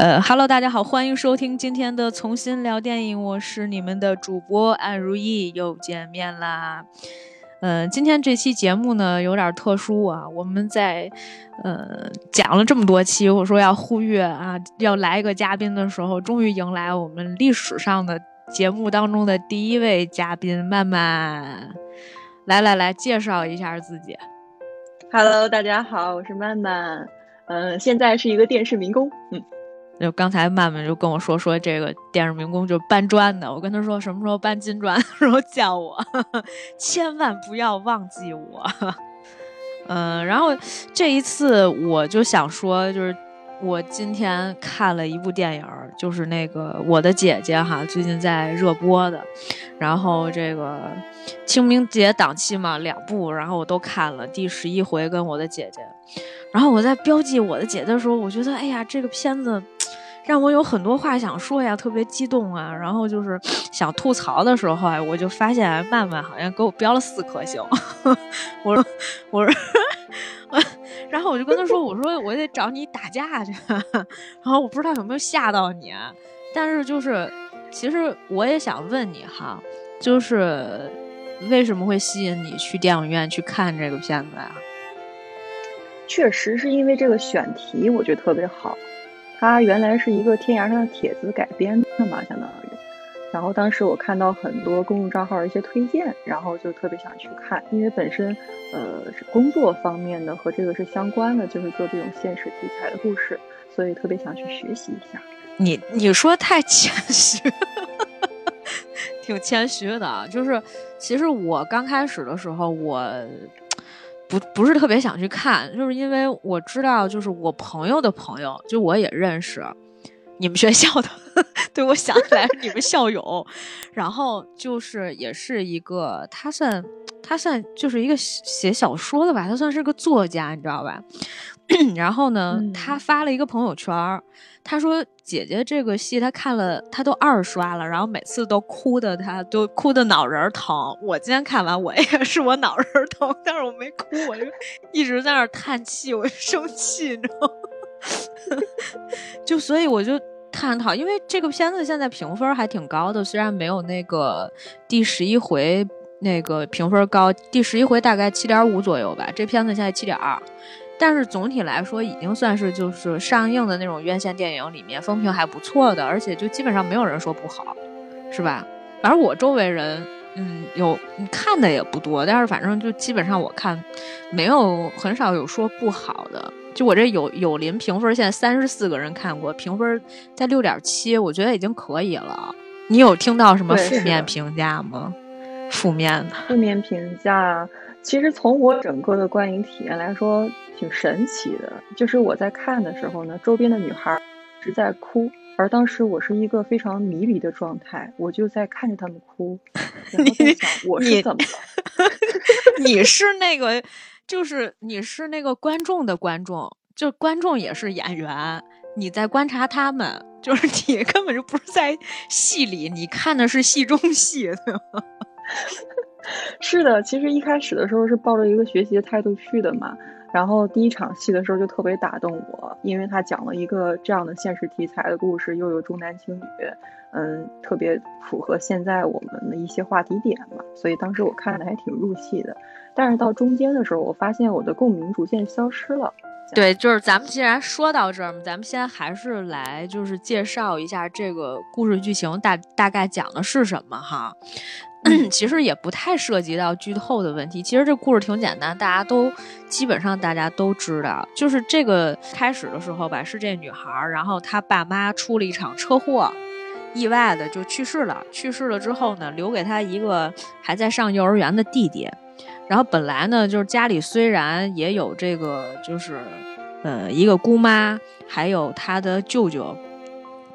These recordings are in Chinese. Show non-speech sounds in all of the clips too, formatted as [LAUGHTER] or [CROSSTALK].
呃哈喽，大家好，欢迎收听今天的重新聊电影，我是你们的主播安如意，又见面啦。嗯，今天这期节目呢有点特殊啊，我们在呃讲了这么多期，我说要呼吁啊，要来一个嘉宾的时候，终于迎来我们历史上的节目当中的第一位嘉宾曼曼。来来来，介绍一下自己。Hello，大家好，我是曼曼。嗯，现在是一个电视民工。嗯。就刚才曼曼就跟我说说这个电视民工就搬砖的，我跟他说什么时候搬金砖，[LAUGHS] 然后叫我，[LAUGHS] 千万不要忘记我。[LAUGHS] 嗯，然后这一次我就想说，就是我今天看了一部电影，就是那个我的姐姐哈，最近在热播的，然后这个清明节档期嘛，两部，然后我都看了，第十一回跟我的姐姐，然后我在标记我的姐姐的时候，我觉得哎呀，这个片子。让我有很多话想说呀，特别激动啊，然后就是想吐槽的时候啊，我就发现曼曼好像给我标了四颗星。[LAUGHS] 我说，我说，[LAUGHS] 然后我就跟他说，我说我得找你打架去。[LAUGHS] 然后我不知道有没有吓到你，但是就是其实我也想问你哈，就是为什么会吸引你去电影院去看这个片子呀？确实是因为这个选题，我觉得特别好。它原来是一个天涯上的帖子改编的嘛，相当于。然后当时我看到很多公众账号的一些推荐，然后就特别想去看，因为本身，呃，是工作方面的和这个是相关的，就是做这种现实题材的故事，所以特别想去学习一下。你你说太谦虚，挺谦虚的。就是其实我刚开始的时候，我。不不是特别想去看，就是因为我知道，就是我朋友的朋友，就我也认识，你们学校的，[LAUGHS] 对我想起来是你们校友，然后就是也是一个，他算他算就是一个写小说的吧，他算是个作家，你知道吧？[COUGHS] 然后呢，他发了一个朋友圈。他说：“姐姐这个戏他看了，他都二刷了，然后每次都哭的，他都哭的脑仁疼。我今天看完，我也 [LAUGHS] 是我脑仁疼，但是我没哭，我就 [LAUGHS] 一直在那叹气，我就生气，你知道吗？[LAUGHS] 就所以我就探讨，因为这个片子现在评分还挺高的，虽然没有那个第十一回那个评分高，第十一回大概七点五左右吧，这片子现在七点二。”但是总体来说，已经算是就是上映的那种院线电影里面风评还不错的，而且就基本上没有人说不好，是吧？反正我周围人，嗯，有看的也不多，但是反正就基本上我看，没有很少有说不好的。就我这有有林评分，现在三十四个人看过，评分在六点七，我觉得已经可以了。你有听到什么负面评价吗？负面的负面评价，其实从我整个的观影体验来说。挺神奇的，就是我在看的时候呢，周边的女孩一直在哭，而当时我是一个非常迷离的状态，我就在看着他们哭，[LAUGHS] 然后在想我是怎么了？[LAUGHS] 你是那个，就是你是那个观众的观众，就观众也是演员，你在观察他们，就是你根本就不是在戏里，你看的是戏中戏，对吗？[LAUGHS] 是的，其实一开始的时候是抱着一个学习的态度去的嘛。然后第一场戏的时候就特别打动我，因为他讲了一个这样的现实题材的故事，又有重男轻女，嗯，特别符合现在我们的一些话题点嘛，所以当时我看的还挺入戏的。但是到中间的时候，我发现我的共鸣逐渐消失了。对，就是咱们既然说到这儿嘛，咱们先还是来就是介绍一下这个故事剧情大大概讲的是什么哈。其实也不太涉及到剧透的问题。其实这故事挺简单，大家都基本上大家都知道，就是这个开始的时候吧，是这女孩，然后她爸妈出了一场车祸，意外的就去世了。去世了之后呢，留给她一个还在上幼儿园的弟弟。然后本来呢，就是家里虽然也有这个，就是呃一个姑妈，还有她的舅舅。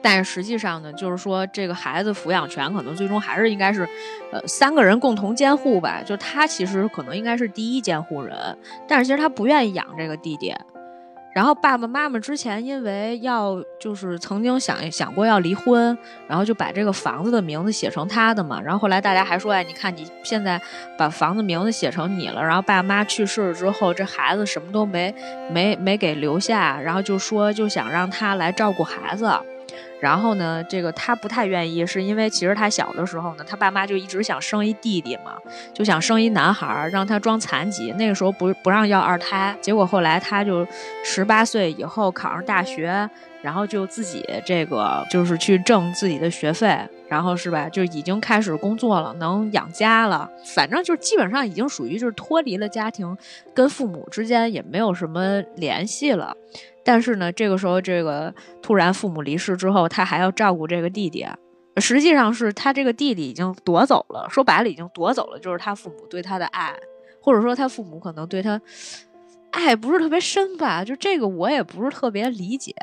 但实际上呢，就是说这个孩子抚养权可能最终还是应该是，呃，三个人共同监护吧。就他其实可能应该是第一监护人，但是其实他不愿意养这个弟弟。然后爸爸妈妈之前因为要就是曾经想想过要离婚，然后就把这个房子的名字写成他的嘛。然后后来大家还说，哎，你看你现在把房子名字写成你了，然后爸妈去世了之后，这孩子什么都没没没给留下，然后就说就想让他来照顾孩子。然后呢，这个他不太愿意，是因为其实他小的时候呢，他爸妈就一直想生一弟弟嘛，就想生一男孩儿，让他装残疾。那个时候不不让要二胎，结果后来他就十八岁以后考上大学，然后就自己这个就是去挣自己的学费，然后是吧，就已经开始工作了，能养家了。反正就基本上已经属于就是脱离了家庭，跟父母之间也没有什么联系了。但是呢，这个时候，这个突然父母离世之后，他还要照顾这个弟弟。实际上是他这个弟弟已经夺走了，说白了已经夺走了，就是他父母对他的爱，或者说他父母可能对他爱不是特别深吧。就这个我也不是特别理解，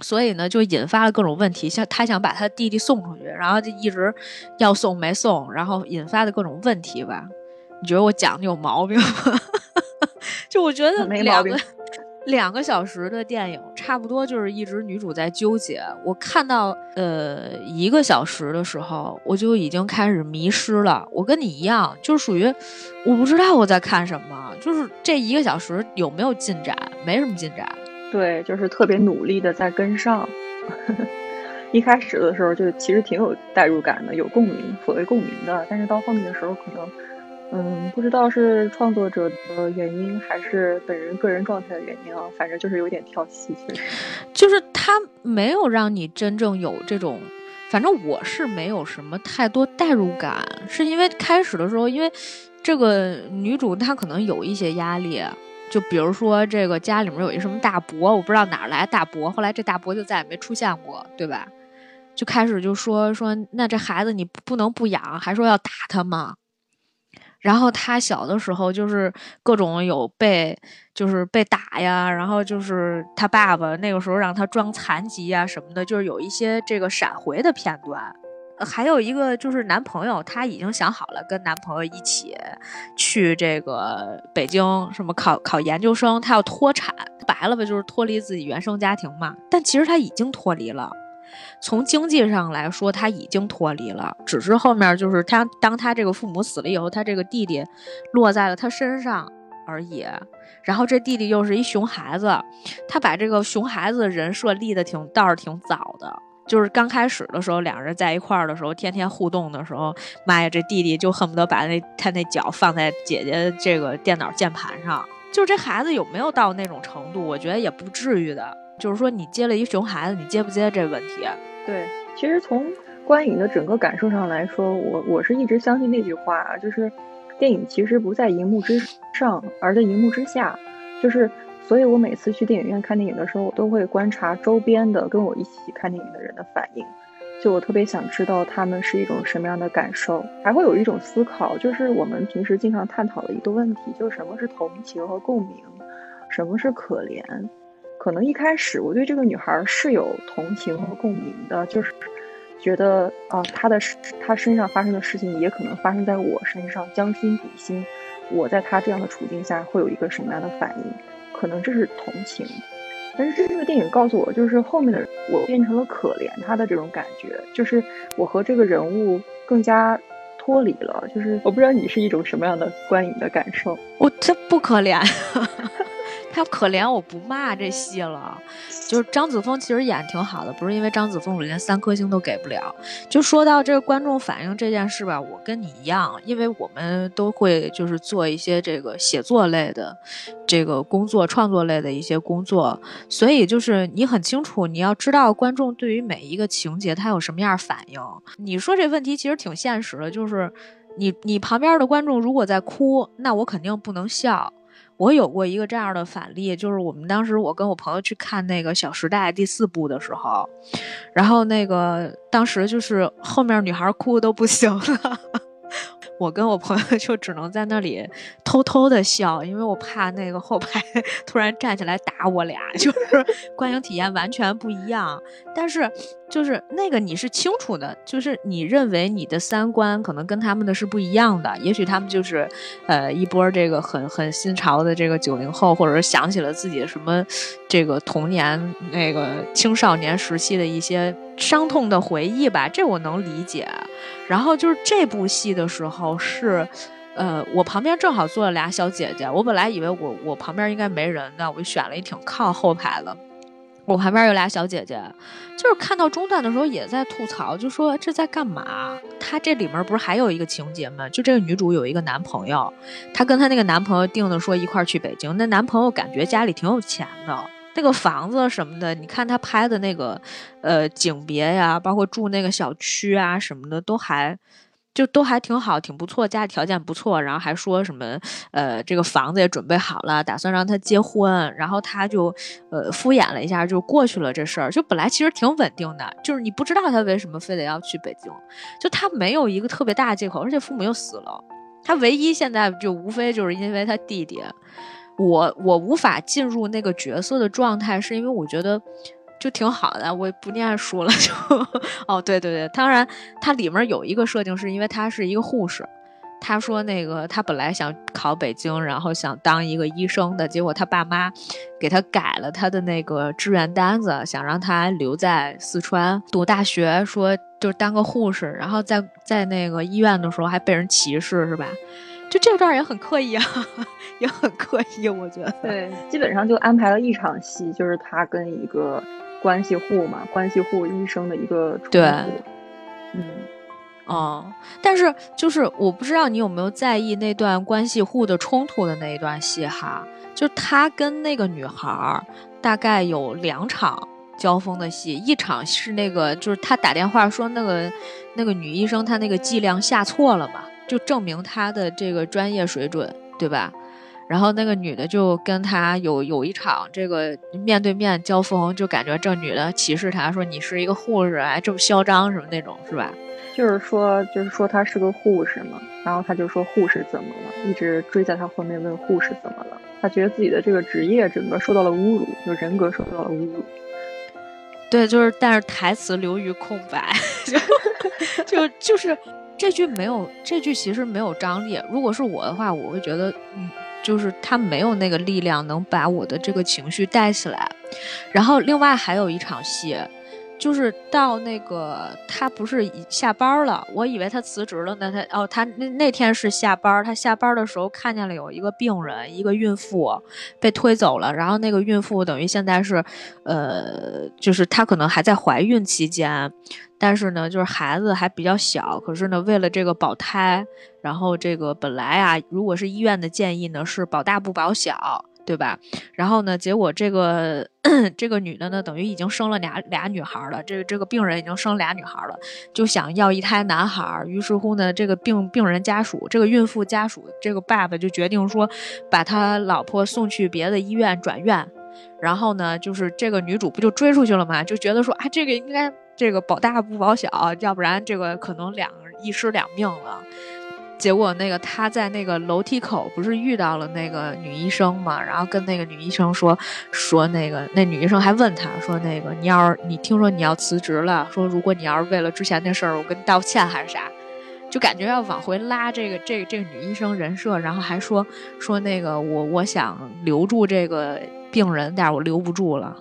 所以呢，就引发了各种问题。像他想把他弟弟送出去，然后就一直要送没送，然后引发的各种问题吧。你觉得我讲的有毛病吗？[LAUGHS] 就我觉得没毛病。[LAUGHS] 两个小时的电影，差不多就是一直女主在纠结。我看到呃一个小时的时候，我就已经开始迷失了。我跟你一样，就是属于我不知道我在看什么，就是这一个小时有没有进展？没什么进展。对，就是特别努力的在跟上。[LAUGHS] 一开始的时候就其实挺有代入感的，有共鸣，所谓共鸣的。但是到后面的时候可能。嗯，不知道是创作者的原因，还是本人个人状态的原因啊，反正就是有点跳戏，其实就是他没有让你真正有这种，反正我是没有什么太多代入感，是因为开始的时候，因为这个女主她可能有一些压力，就比如说这个家里面有一什么大伯，我不知道哪来大伯，后来这大伯就再也没出现过，对吧？就开始就说说那这孩子你不能不养，还说要打他吗？然后他小的时候就是各种有被，就是被打呀，然后就是他爸爸那个时候让他装残疾呀什么的，就是有一些这个闪回的片段。还有一个就是男朋友，他已经想好了跟男朋友一起去这个北京什么考考研究生，他要脱产，白了吧就是脱离自己原生家庭嘛。但其实他已经脱离了。从经济上来说，他已经脱离了，只是后面就是他，当他这个父母死了以后，他这个弟弟落在了他身上而已。然后这弟弟又是一熊孩子，他把这个熊孩子的人设立的挺倒是挺早的，就是刚开始的时候，两人在一块儿的时候，天天互动的时候，妈呀，这弟弟就恨不得把那他那脚放在姐姐这个电脑键盘上。就是这孩子有没有到那种程度？我觉得也不至于的。就是说，你接了一熊孩子，你接不接这问题？对，其实从观影的整个感受上来说，我我是一直相信那句话，就是电影其实不在荧幕之上，而在荧幕之下。就是，所以我每次去电影院看电影的时候，我都会观察周边的跟我一起看电影的人的反应，就我特别想知道他们是一种什么样的感受，还会有一种思考，就是我们平时经常探讨的一个问题，就是什么是同情和共鸣，什么是可怜。可能一开始我对这个女孩是有同情和共鸣的，就是觉得啊，她的她身上发生的事情也可能发生在我身上，将心比心，我在她这样的处境下会有一个什么样的反应？可能这是同情，但是这个电影告诉我，就是后面的我变成了可怜她的这种感觉，就是我和这个人物更加脱离了，就是我不知道你是一种什么样的观影的感受？我这不可怜。[LAUGHS] 他可怜我不骂这戏了，就是张子枫其实演挺好的，不是因为张子枫我连三颗星都给不了。就说到这个观众反应这件事吧，我跟你一样，因为我们都会就是做一些这个写作类的这个工作、创作类的一些工作，所以就是你很清楚，你要知道观众对于每一个情节他有什么样反应。你说这问题其实挺现实的，就是你你旁边的观众如果在哭，那我肯定不能笑。我有过一个这样的反例，就是我们当时我跟我朋友去看那个《小时代》第四部的时候，然后那个当时就是后面女孩哭的都不行了，[LAUGHS] 我跟我朋友就只能在那里偷偷的笑，因为我怕那个后排突然站起来打我俩，[LAUGHS] 就是观影体验完全不一样。但是就是那个你是清楚的，就是你认为你的三观可能跟他们的是不一样的，也许他们就是呃一波这个很很新潮的这个九零后，或者是想起了自己什么这个童年那个青少年时期的一些伤痛的回忆吧，这我能理解。然后就是这部戏的时候是，呃，我旁边正好坐了俩小姐姐，我本来以为我我旁边应该没人呢，我就选了一挺靠后排的。我旁边有俩小姐姐，就是看到中段的时候也在吐槽，就说这在干嘛？她这里面不是还有一个情节吗？就这个女主有一个男朋友，她跟她那个男朋友定的说一块去北京，那男朋友感觉家里挺有钱的，那个房子什么的，你看他拍的那个，呃，景别呀，包括住那个小区啊什么的，都还。就都还挺好，挺不错，家里条件不错，然后还说什么，呃，这个房子也准备好了，打算让他结婚，然后他就，呃，敷衍了一下就过去了这事儿。就本来其实挺稳定的，就是你不知道他为什么非得要去北京，就他没有一个特别大的借口，而且父母又死了，他唯一现在就无非就是因为他弟弟。我我无法进入那个角色的状态，是因为我觉得。就挺好的，我不念书了。就哦，对对对，当然，它里面有一个设定，是因为他是一个护士。他说那个他本来想考北京，然后想当一个医生的，结果他爸妈给他改了他的那个志愿单子，想让他留在四川读大学，说就是当个护士。然后在在那个医院的时候还被人歧视，是吧？就这段也很刻意啊，[LAUGHS] 也很刻意，我觉得。对，基本上就安排了一场戏，就是他跟一个。关系户嘛，关系户医生的一个对，嗯，哦，但是就是我不知道你有没有在意那段关系户的冲突的那一段戏哈，就他跟那个女孩大概有两场交锋的戏，一场是那个就是他打电话说那个那个女医生她那个剂量下错了嘛，就证明她的这个专业水准，对吧？然后那个女的就跟他有有一场这个面对面交锋，就感觉这女的歧视他，说你是一个护士，哎这么嚣张什么那种，是吧？就是说，就是说他是个护士嘛。然后他就说护士怎么了？一直追在他后面问护士怎么了？他觉得自己的这个职业整个受到了侮辱，就人格受到了侮辱。对，就是但是台词流于空白，[LAUGHS] 就就就是这句没有，这句其实没有张力。如果是我的话，我会觉得嗯。就是他没有那个力量能把我的这个情绪带起来，然后另外还有一场戏，就是到那个他不是下班了，我以为他辞职了呢，他哦他那那天是下班，他下班的时候看见了有一个病人，一个孕妇被推走了，然后那个孕妇等于现在是，呃，就是她可能还在怀孕期间。但是呢，就是孩子还比较小，可是呢，为了这个保胎，然后这个本来啊，如果是医院的建议呢，是保大不保小，对吧？然后呢，结果这个 [CLEARS THROAT] 这个女的呢，等于已经生了俩俩女孩了，这个这个病人已经生俩女孩了，就想要一胎男孩。于是乎呢，这个病病人家属，这个孕妇家属，这个爸爸就决定说，把他老婆送去别的医院转院。然后呢，就是这个女主不就追出去了吗？就觉得说，啊，这个应该。这个保大不保小，要不然这个可能两一尸两命了。结果那个他在那个楼梯口不是遇到了那个女医生嘛，然后跟那个女医生说说那个那女医生还问他说那个你要是你听说你要辞职了，说如果你要是为了之前那事儿我跟你道歉还是啥，就感觉要往回拉这个这个这个女医生人设，然后还说说那个我我想留住这个病人，但是我留不住了。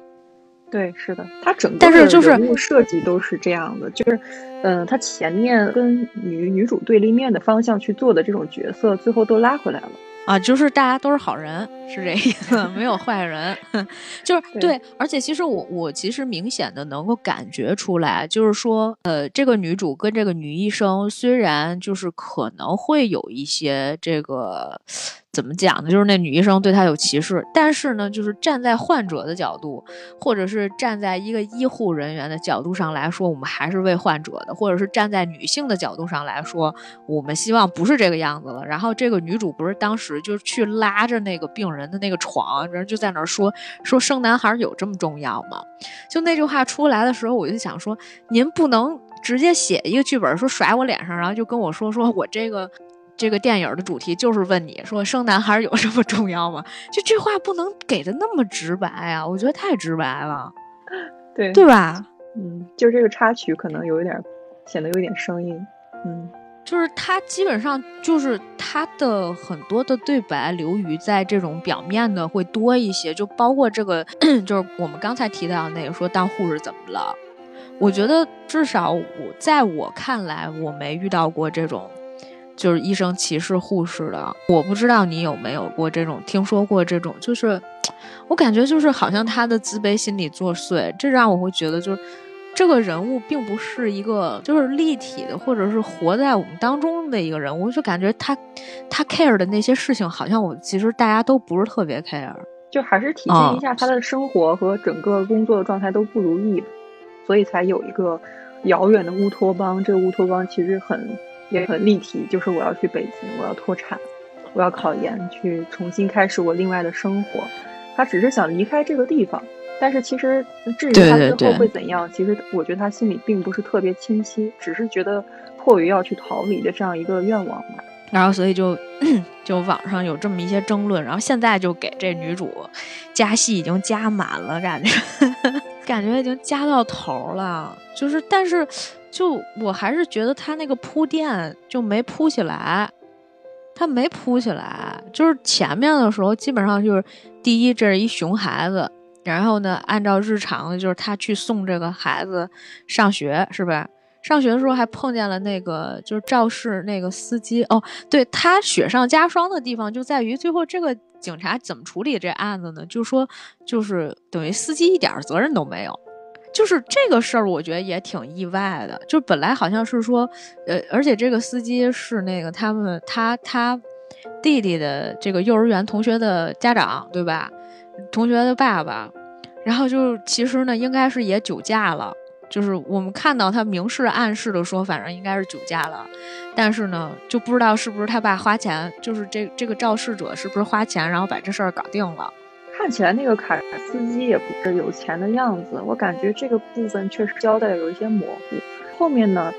对，是的，他整个人物设计都是这样的，就是，嗯，他前面跟女女主对立面的方向去做的这种角色，最后都拉回来了。啊，就是大家都是好人，是这意思，[LAUGHS] 没有坏人，[LAUGHS] 就是对。而且其实我我其实明显的能够感觉出来，就是说，呃，这个女主跟这个女医生虽然就是可能会有一些这个怎么讲呢，就是那女医生对她有歧视，但是呢，就是站在患者的角度，或者是站在一个医护人员的角度上来说，我们还是为患者的，或者是站在女性的角度上来说，我们希望不是这个样子了。然后这个女主不是当时。就去拉着那个病人的那个床，人就在那儿说说生男孩有这么重要吗？就那句话出来的时候，我就想说，您不能直接写一个剧本说甩我脸上，然后就跟我说说我这个这个电影的主题就是问你说生男孩有这么重要吗？就这话不能给的那么直白啊，我觉得太直白了，对对吧？嗯，就这个插曲可能有一点显得有点生硬，嗯。就是他基本上就是他的很多的对白流于在这种表面的会多一些，就包括这个，[CLEARS THROAT] 就是我们刚才提到那个说当护士怎么了？我觉得至少我在我看来，我没遇到过这种就是医生歧视护士的。我不知道你有没有过这种听说过这种，就是我感觉就是好像他的自卑心理作祟，这让我会觉得就是。这个人物并不是一个就是立体的，或者是活在我们当中的一个人物，就感觉他他 care 的那些事情，好像我其实大家都不是特别 care，就还是体现一下他的生活和整个工作的状态都不如意，所以才有一个遥远的乌托邦。这个乌托邦其实很也很立体，就是我要去北京，我要脱产，我要考研，去重新开始我另外的生活。他只是想离开这个地方。但是其实，至于他之后会怎样，其实我觉得他心里并不是特别清晰，只是觉得迫于要去逃离的这样一个愿望吧。然后，所以就 [CLEARS THROAT] 就网上有这么一些争论，然后现在就给这女主加戏已经加满了，感觉 [LAUGHS] 感觉已经加到头了。就是，但是就我还是觉得他那个铺垫就没铺起来，他没铺起来。就是前面的时候，基本上就是第一，这是一熊孩子。然后呢，按照日常，就是他去送这个孩子上学，是吧？上学的时候还碰见了那个就是肇事那个司机。哦，对他雪上加霜的地方就在于最后这个警察怎么处理这案子呢？就说就是等于司机一点责任都没有，就是这个事儿，我觉得也挺意外的。就本来好像是说，呃，而且这个司机是那个他们他他弟弟的这个幼儿园同学的家长，对吧？同学的爸爸，然后就其实呢，应该是也酒驾了。就是我们看到他明示暗示的说，反正应该是酒驾了。但是呢，就不知道是不是他爸花钱，就是这这个肇事者是不是花钱，然后把这事儿搞定了。看起来那个卡司机也不是有钱的样子，我感觉这个部分确实交代的有一些模糊。后面呢，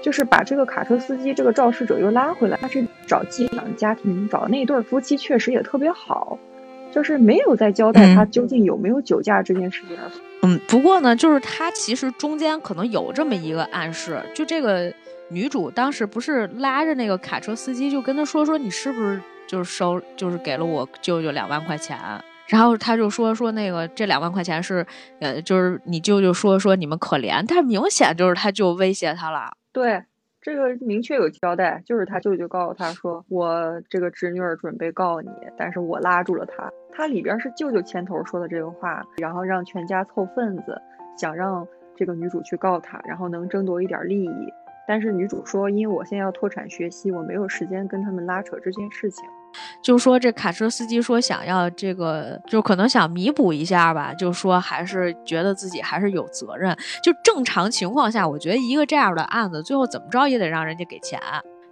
就是把这个卡车司机这个肇事者又拉回来，他去找寄养家庭，找那对夫妻确实也特别好。就是没有在交代他究竟有没有酒驾这件事情。嗯，不过呢，就是他其实中间可能有这么一个暗示，就这个女主当时不是拉着那个卡车司机，就跟他说说你是不是就是收就是给了我舅舅两万块钱，然后他就说说那个这两万块钱是呃就是你舅舅说说你们可怜，但明显就是他舅威胁他了。对。这个明确有交代，就是他舅舅告诉他说：“我这个侄女儿准备告你，但是我拉住了他。”他里边是舅舅牵头说的这个话，然后让全家凑份子，想让这个女主去告他，然后能争夺一点利益。但是女主说：“因为我现在要脱产学习，我没有时间跟他们拉扯这件事情。”就说这卡车司机说想要这个，就可能想弥补一下吧，就说还是觉得自己还是有责任。就正常情况下，我觉得一个这样的案子，最后怎么着也得让人家给钱。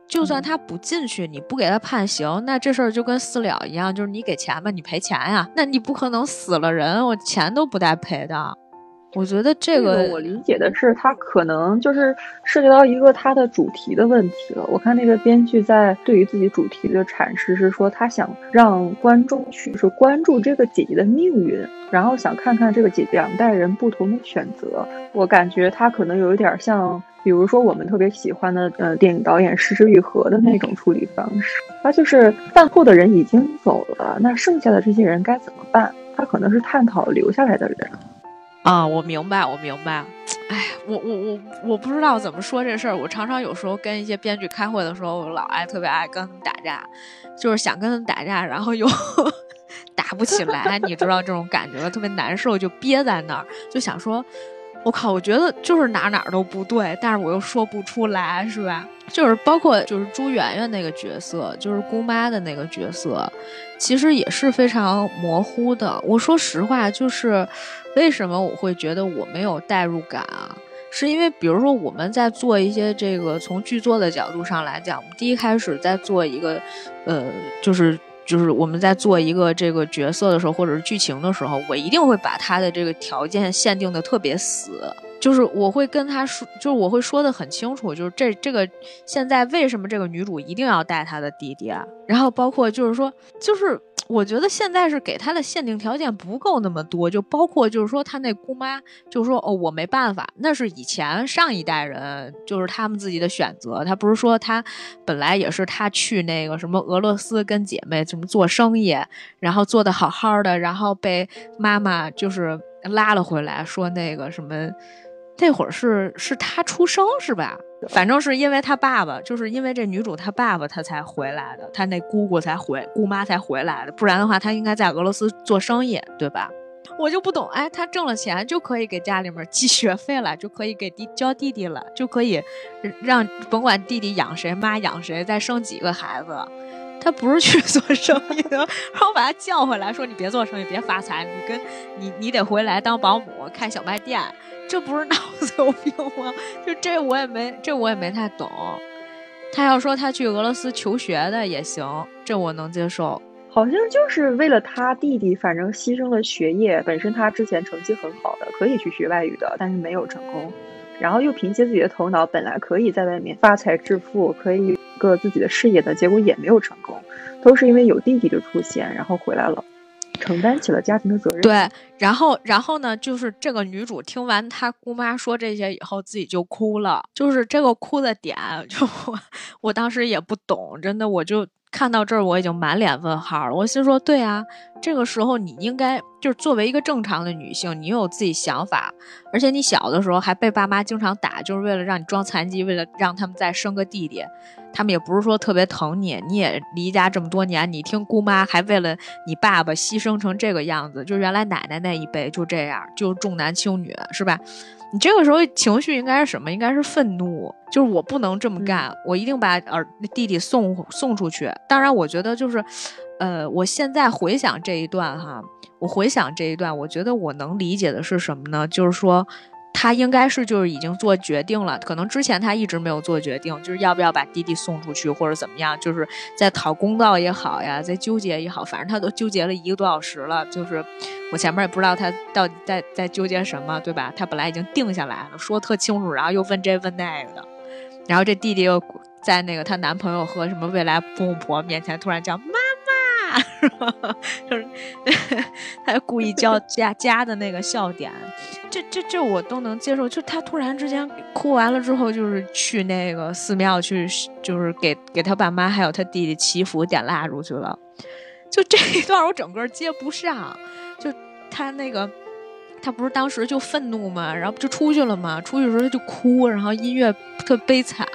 就算他不进去，你不给他判刑，那这事儿就跟私了一样，就是你给钱吧，你赔钱呀。那你不可能死了人，我钱都不带赔的。我觉得这个，我理解的是，他可能就是涉及到一个他的主题的问题了。我看那个编剧在对于自己主题的阐释是说，他想让观众去是关注这个姐姐的命运，然后想看看这个姐姐两代人不同的选择。我感觉他可能有一点像，比如说我们特别喜欢的呃电影导演石之愈合的那种处理方式。他就是犯错的人已经走了，那剩下的这些人该怎么办？他可能是探讨留下来的人。啊，我明白，我明白。哎，我我我我不知道怎么说这事儿。我常常有时候跟一些编剧开会的时候，我老爱特别爱跟他们打架，就是想跟他们打架，然后又 [LAUGHS] 打不起来，你知道这种感觉特别难受，就憋在那儿，就想说。我靠，我觉得就是哪哪都不对，但是我又说不出来，是吧？就是包括就是朱媛媛那个角色，就是姑妈的那个角色，其实也是非常模糊的。我说实话，就是为什么我会觉得我没有代入感啊？是因为比如说我们在做一些这个从剧作的角度上来讲，我们第一开始在做一个，呃，就是。就是我们在做一个这个角色的时候，或者是剧情的时候，我一定会把他的这个条件限定的特别死，就是我会跟他说，就是我会说的很清楚，就是这这个现在为什么这个女主一定要带她的弟弟啊？然后包括就是说，就是我觉得现在是给她的限定条件不够那么多，就包括就是说她那姑妈就说哦我没办法，那是以前上一代人就是他们自己的选择，她不是说她本来也是她去那个什么俄罗斯跟姐妹什么做生意，然后做的好好的，然后被妈妈就是拉了回来，说那个什么。那会儿是是他出生是吧？反正是因为他爸爸，就是因为这女主她爸爸，她才回来的，她那姑姑才回，姑妈才回来的，不然的话，她应该在俄罗斯做生意，对吧？我就不懂，哎，他挣了钱就可以给家里面寄学费了，就可以给弟教弟弟了，就可以让甭管弟弟养谁，妈养谁，再生几个孩子。他不是去 [LAUGHS] 做生意的，然后把他叫回来，说你别做生意，别发财，你跟你你得回来当保姆，开小卖店。这不是脑子有病吗？就这我也没，这我也没太懂。他要说他去俄罗斯求学的也行，这我能接受。好像就是为了他弟弟，反正牺牲了学业。本身他之前成绩很好的，可以去学外语的，但是没有成功。然后又凭借自己的头脑，本来可以在外面发财致富，可以个自己的事业的，结果也没有成功，都是因为有弟弟的出现，然后回来了。承担起了家庭的责任。对，然后，然后呢，就是这个女主听完她姑妈说这些以后，自己就哭了。就是这个哭的点，就我我当时也不懂，真的，我就。看到这儿，我已经满脸问号了。我心说，对啊，这个时候你应该就是作为一个正常的女性，你有自己想法，而且你小的时候还被爸妈经常打，就是为了让你装残疾，为了让他们再生个弟弟。他们也不是说特别疼你，你也离家这么多年，你听姑妈还为了你爸爸牺牲成这个样子，就原来奶奶那一辈就这样，就重男轻女，是吧？你这个时候情绪应该是什么？应该是愤怒，就是我不能这么干，我一定把儿弟弟送送出去。当然，我觉得就是，呃，我现在回想这一段哈，我回想这一段，我觉得我能理解的是什么呢？就是说。他应该是就是已经做决定了，可能之前他一直没有做决定，就是要不要把弟弟送出去或者怎么样，就是在讨公道也好呀，在纠结也好，反正他都纠结了一个多小时了。就是我前面也不知道他到底在在纠结什么，对吧？他本来已经定下来了，说特清楚，然后又问这问那个的，然后这弟弟又在那个她男朋友和什么未来公公婆面前突然叫妈。是吧？就是 [LAUGHS] 他故意叫加加的那个笑点，这这这我都能接受。就他突然之间哭完了之后，就是去那个寺庙去，就是给给他爸妈还有他弟弟祈福点蜡烛去了。就这一段我整个接不上。就他那个。他不是当时就愤怒嘛，然后就出去了嘛。出去的时候他就哭，然后音乐特悲惨。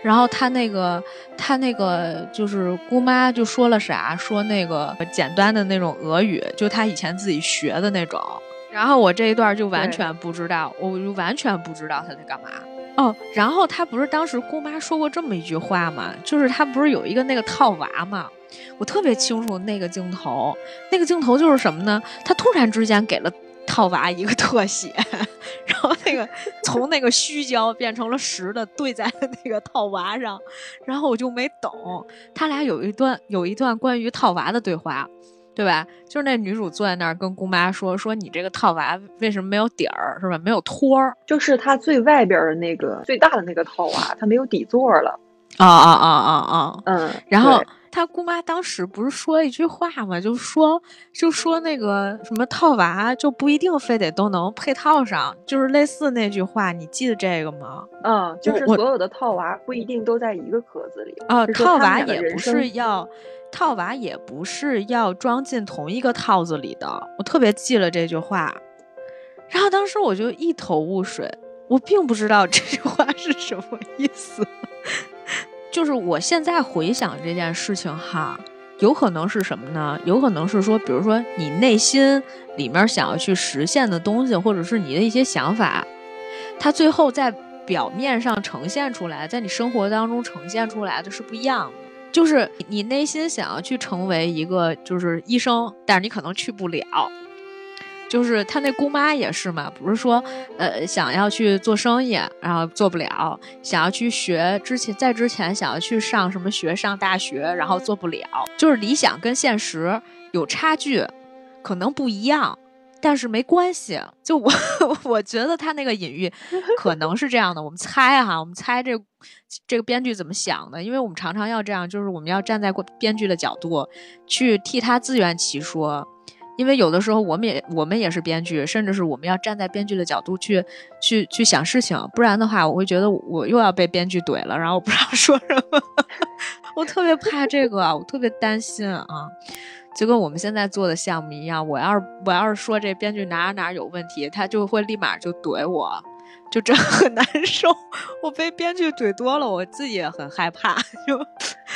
然后他那个他那个就是姑妈就说了啥，说那个简单的那种俄语，就他以前自己学的那种。然后我这一段就完全不知道，我就完全不知道他在干嘛。哦，然后他不是当时姑妈说过这么一句话嘛，就是他不是有一个那个套娃嘛，我特别清楚那个镜头，那个镜头就是什么呢？他突然之间给了。套娃一个特写，[LAUGHS] 然后那个 [LAUGHS] 从那个虚焦变成了实的，对在那个套娃上，然后我就没懂，他俩有一段有一段关于套娃的对话，对吧？就是那女主坐在那儿跟姑妈说说你这个套娃为什么没有底儿，是吧？没有托儿，就是它最外边的那个最大的那个套娃，它没有底座了。啊啊啊啊啊！嗯，然后。他姑妈当时不是说一句话嘛？就说就说那个什么套娃就不一定非得都能配套上，就是类似那句话，你记得这个吗？嗯，就是所有的套娃不一定都在一个壳子里啊。套娃也不是要套娃也不是要装进同一个套子里的。我特别记了这句话，然后当时我就一头雾水，我并不知道这句话是什么意思。就是我现在回想这件事情哈，有可能是什么呢？有可能是说，比如说你内心里面想要去实现的东西，或者是你的一些想法，它最后在表面上呈现出来，在你生活当中呈现出来的是不一样的。就是你内心想要去成为一个就是医生，但是你可能去不了。就是他那姑妈也是嘛，不是说，呃，想要去做生意，然后做不了；想要去学之前，在之前想要去上什么学，上大学，然后做不了。就是理想跟现实有差距，可能不一样。但是没关系，就我 [LAUGHS] 我觉得他那个隐喻 [LAUGHS] 可能是这样的，我们猜哈，我们猜这这个编剧怎么想的，因为我们常常要这样，就是我们要站在编剧的角度去替他自圆其说。因为有的时候我们也我们也是编剧，甚至是我们要站在编剧的角度去去去想事情，不然的话，我会觉得我又要被编剧怼了，然后我不知道 [LAUGHS] 说什么，我特别怕这个，我特别担心啊，就跟我们现在做的项目一样，我要是我要是说这编剧哪哪有问题，他就会立马就怼我。就真很难受，我被编剧怼多了，我自己也很害怕。就，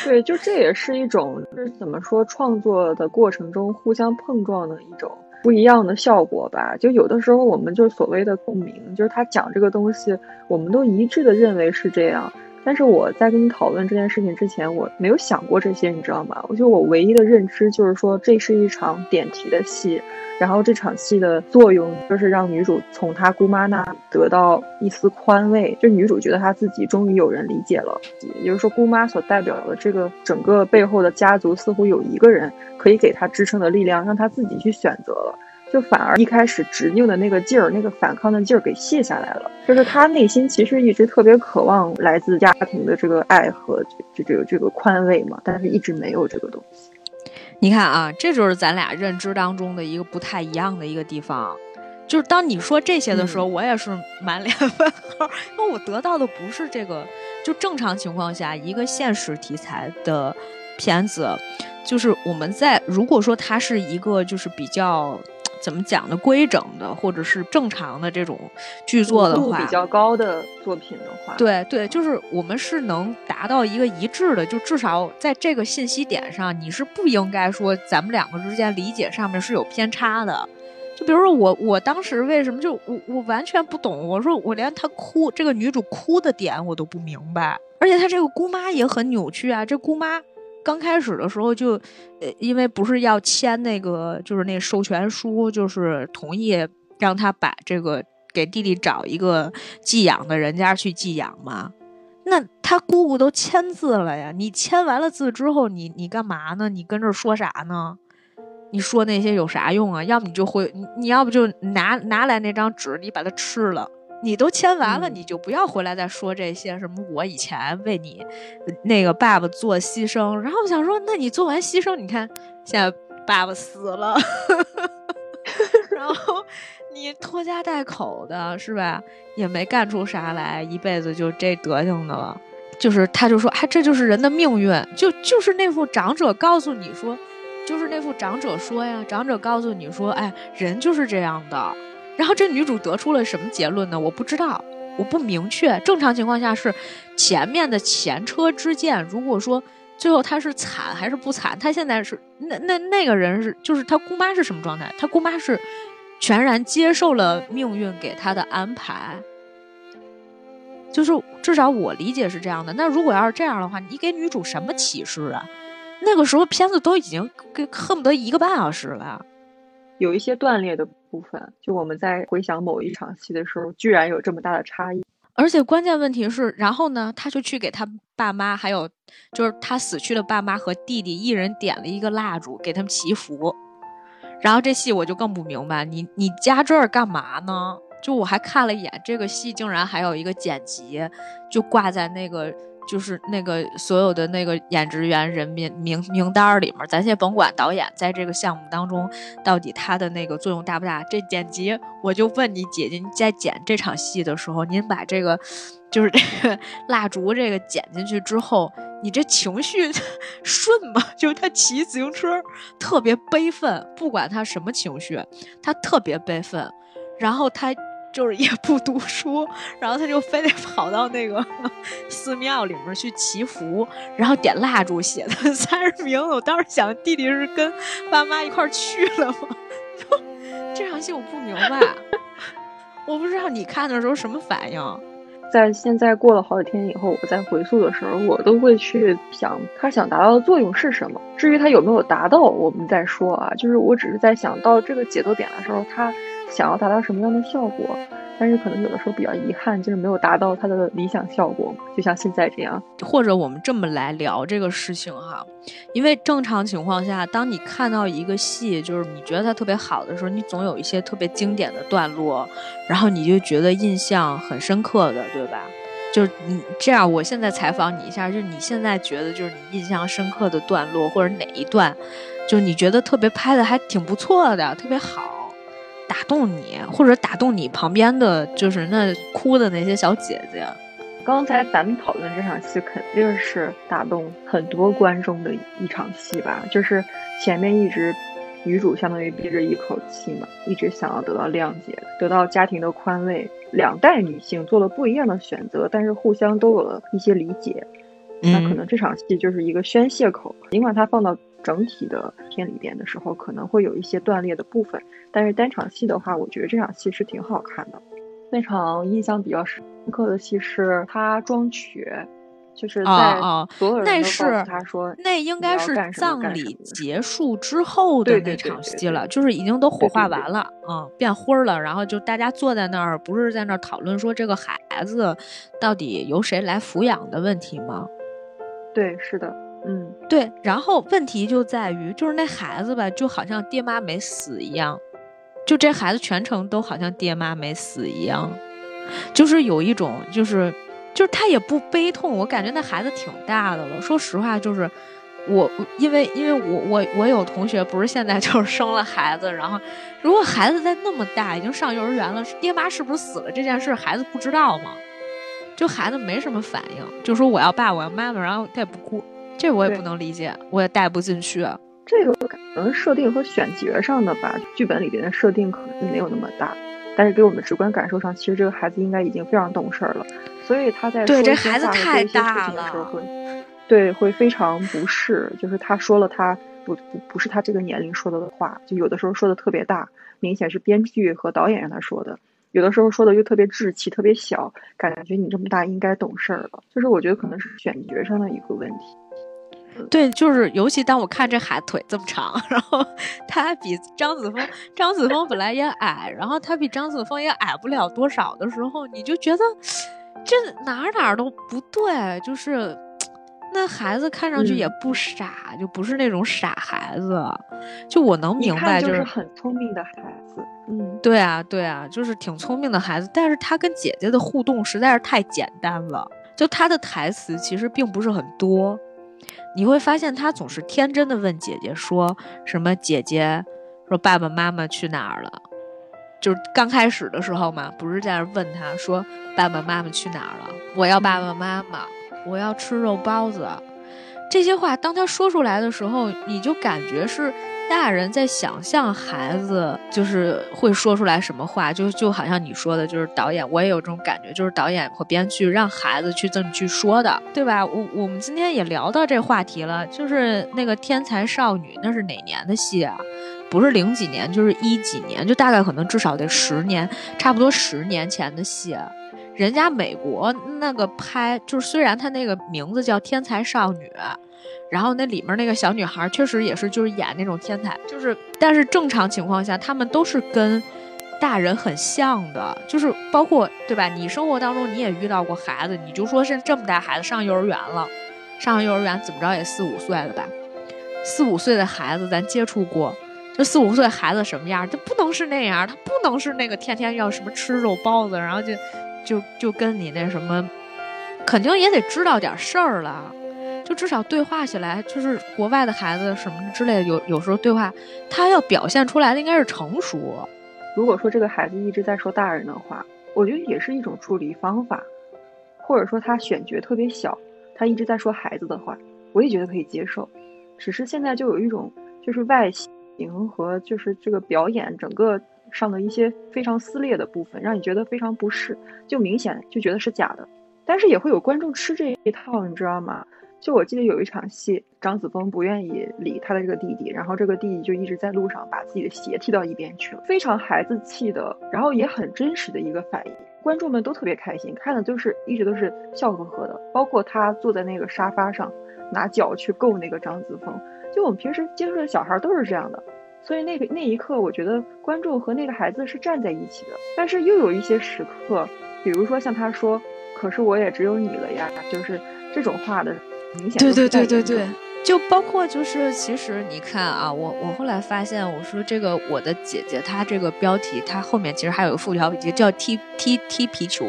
对，就这也是一种，就是怎么说，创作的过程中互相碰撞的一种不一样的效果吧。就有的时候我们就所谓的共鸣，就是他讲这个东西，我们都一致的认为是这样。但是我在跟你讨论这件事情之前，我没有想过这些，你知道吗？我就我唯一的认知就是说，这是一场点题的戏。然后这场戏的作用就是让女主从她姑妈那得到一丝宽慰，就女主觉得她自己终于有人理解了，也就是说姑妈所代表的这个整个背后的家族似乎有一个人可以给她支撑的力量，让她自己去选择了，就反而一开始执拗的那个劲儿、那个反抗的劲儿给卸下来了，就是她内心其实一直特别渴望来自家庭的这个爱和这这个这个宽慰嘛，但是一直没有这个东西。你看啊，这就是咱俩认知当中的一个不太一样的一个地方，就是当你说这些的时候，我也是满脸 [LAUGHS] 问号，因为我得到的不是这个。就正常情况下，一个现实题材的片子，就是我们在如果说它是一个就是比较。怎么讲的？规整的，或者是正常的这种剧作的话，比较高的作品的话，对对，就是我们是能达到一个一致的，就至少在这个信息点上，你是不应该说咱们两个之间理解上面是有偏差的。就比如说我，我当时为什么就我我完全不懂，我说我连她哭这个女主哭的点我都不明白，而且她这个姑妈也很扭曲啊，这姑妈。刚开始的时候就，呃，因为不是要签那个，就是那授权书，就是同意让他把这个给弟弟找一个寄养的人家去寄养嘛。那他姑姑都签字了呀，你签完了字之后，你你干嘛呢？你跟这说啥呢？你说那些有啥用啊？要么你就回，你你要不就拿拿来那张纸，你把它吃了。你都签完了，你就不要回来再说这些什么我以前为你那个爸爸做牺牲。然后我想说，那你做完牺牲，你看现在爸爸死了，[LAUGHS] 然后你拖家带口的是吧？也没干出啥来，一辈子就这德行的了。就是他就说，哎，这就是人的命运。就就是那副长者告诉你说，就是那副长者说呀，长者告诉你说，哎，人就是这样的。然后这女主得出了什么结论呢？我不知道，我不明确。正常情况下是前面的前车之鉴。如果说最后她是惨还是不惨，她现在是那那那个人是就是她姑妈是什么状态？她姑妈是全然接受了命运给她的安排，就是至少我理解是这样的。那如果要是这样的话，你给女主什么启示啊？那个时候片子都已经给恨不得一个半小时了。有一些断裂的部分，就我们在回想某一场戏的时候，居然有这么大的差异。而且关键问题是，然后呢，他就去给他爸妈，还有就是他死去的爸妈和弟弟，一人点了一个蜡烛，给他们祈福。然后这戏我就更不明白，你你加这儿干嘛呢？就我还看了一眼这个戏，竟然还有一个剪辑，就挂在那个。就是那个所有的那个演职员人名名名单里面，咱先甭管导演在这个项目当中到底他的那个作用大不大。这剪辑，我就问你姐姐，你在剪这场戏的时候，您把这个就是这个 [LAUGHS] 蜡烛这个剪进去之后，你这情绪 [LAUGHS] 顺吗？[LAUGHS] 就是他骑自行车特别悲愤，不管他什么情绪，他特别悲愤，然后他。就是也不读书，然后他就非得跑到那个寺庙里面去祈福，然后点蜡烛，写的三十名。我当时想，弟弟是跟爸妈一块去了吗？这场戏我不明白，我不知道你看的时候什么反应。在现在过了好几天以后，我在回溯的时候，我都会去想他想达到的作用是什么。至于他有没有达到，我们再说啊。就是我只是在想到这个节奏点的时候，他。想要达到什么样的效果？但是可能有的时候比较遗憾，就是没有达到它的理想效果，就像现在这样。或者我们这么来聊这个事情哈，因为正常情况下，当你看到一个戏，就是你觉得它特别好的时候，你总有一些特别经典的段落，然后你就觉得印象很深刻的，对吧？就是你这样，我现在采访你一下，就是你现在觉得就是你印象深刻的段落或者哪一段，就是你觉得特别拍的还挺不错的，特别好，打动你，或者打动你旁边的就是那哭的那些小姐姐。刚才咱们讨论这场戏，肯定是打动很多观众的一场戏吧？就是前面一直。女主相当于憋着一口气嘛，一直想要得到谅解，得到家庭的宽慰。两代女性做了不一样的选择，但是互相都有了一些理解。那可能这场戏就是一个宣泄口。尽管它放到整体的片里边的时候，可能会有一些断裂的部分，但是单场戏的话，我觉得这场戏是挺好看的。那场印象比较深刻的戏是他装瘸。就是在所有人都告诉他说，那应该是葬礼结束之后的那场戏了，就是已经都火化完了，嗯，变灰了，然后就大家坐在那儿，不是在那儿讨论说这个孩子到底由谁来抚养的问题吗？对，是的，嗯，对，然后问题就在于，就是那孩子吧，就好像爹妈没死一样，就这孩子全程都好像爹妈没死一样，就是有一种就是。就是他也不悲痛，我感觉那孩子挺大的了。说实话，就是我，因为因为我我我有同学不是现在就是生了孩子，然后如果孩子在那么大，已经上幼儿园了，爹妈是不是死了这件事，孩子不知道吗？就孩子没什么反应，就说我要爸，我要妈妈，然后他也不哭，这我也不能理解，我也带不进去。这个可能设定和选角上的吧，剧本里边的设定可能没有那么大，但是给我们直观感受上，其实这个孩子应该已经非常懂事儿了。所以他在对这孩子太大了，会对会非常不适。就是他说了他不不不是他这个年龄说的的话，就有的时候说的特别大，明显是编剧和导演让他说的；有的时候说的又特别稚气，特别小，感觉你这么大应该懂事儿了。就是我觉得可能是选角上的一个问题。对，就是尤其当我看这孩子腿这么长，[LAUGHS] 然后他还比张子枫，张子枫本来也矮，然后他比张子枫也矮不了多少的时候，你就觉得。这哪哪都不对，就是那孩子看上去也不傻，就不是那种傻孩子。就我能明白，就是很聪明的孩子。嗯，对啊，对啊，就是挺聪明的孩子。但是他跟姐姐的互动实在是太简单了，就他的台词其实并不是很多。你会发现他总是天真的问姐姐说什么？姐姐说爸爸妈妈去哪儿了？就是刚开始的时候嘛，不是在那问他说爸爸妈妈去哪儿了？我要爸爸妈妈，我要吃肉包子。这些话当他说出来的时候，你就感觉是大人在想象孩子就是会说出来什么话，就就好像你说的，就是导演，我也有这种感觉，就是导演和编剧让孩子去这么去说的，对吧？我我们今天也聊到这话题了，就是那个天才少女，那是哪年的戏啊？不是零几年，就是一几年，就大概可能至少得十年，差不多十年前的戏。人家美国那个拍，就是虽然他那个名字叫《天才少女》，然后那里面那个小女孩确实也是就是演那种天才，就是但是正常情况下，他们都是跟大人很像的，就是包括对吧？你生活当中你也遇到过孩子，你就说是这么大孩子上幼儿园了，上幼儿园怎么着也四五岁了吧？四五岁的孩子咱接触过。就四五岁孩子什么样，他不能是那样，他不能是那个天天要什么吃肉包子，然后就就就跟你那什么，肯定也得知道点事儿了，就至少对话起来，就是国外的孩子什么之类的，有有时候对话，他要表现出来的应该是成熟。如果说这个孩子一直在说大人的话，我觉得也是一种处理方法，或者说他选角特别小，他一直在说孩子的话，我也觉得可以接受。只是现在就有一种就是外形。和就是这个表演整个上的一些非常撕裂的部分，让你觉得非常不适，就明显就觉得是假的。但是也会有观众吃这一套，你知道吗？就我记得有一场戏，张子枫不愿意理他的这个弟弟，然后这个弟弟就一直在路上把自己的鞋踢到一边去了，非常孩子气的，然后也很真实的一个反应，观众们都特别开心，看的就是一直都是笑呵呵的，包括他坐在那个沙发上拿脚去够那个张子枫。就我们平时接触的小孩都是这样的，所以那个那一刻，我觉得观众和那个孩子是站在一起的。但是又有一些时刻，比如说像他说：“可是我也只有你了呀。”就是这种话的明显对对对对对。就包括就是，其实你看啊，我我后来发现，我说这个我的姐姐，她这个标题，她后面其实还有个副标题叫踢踢踢皮球，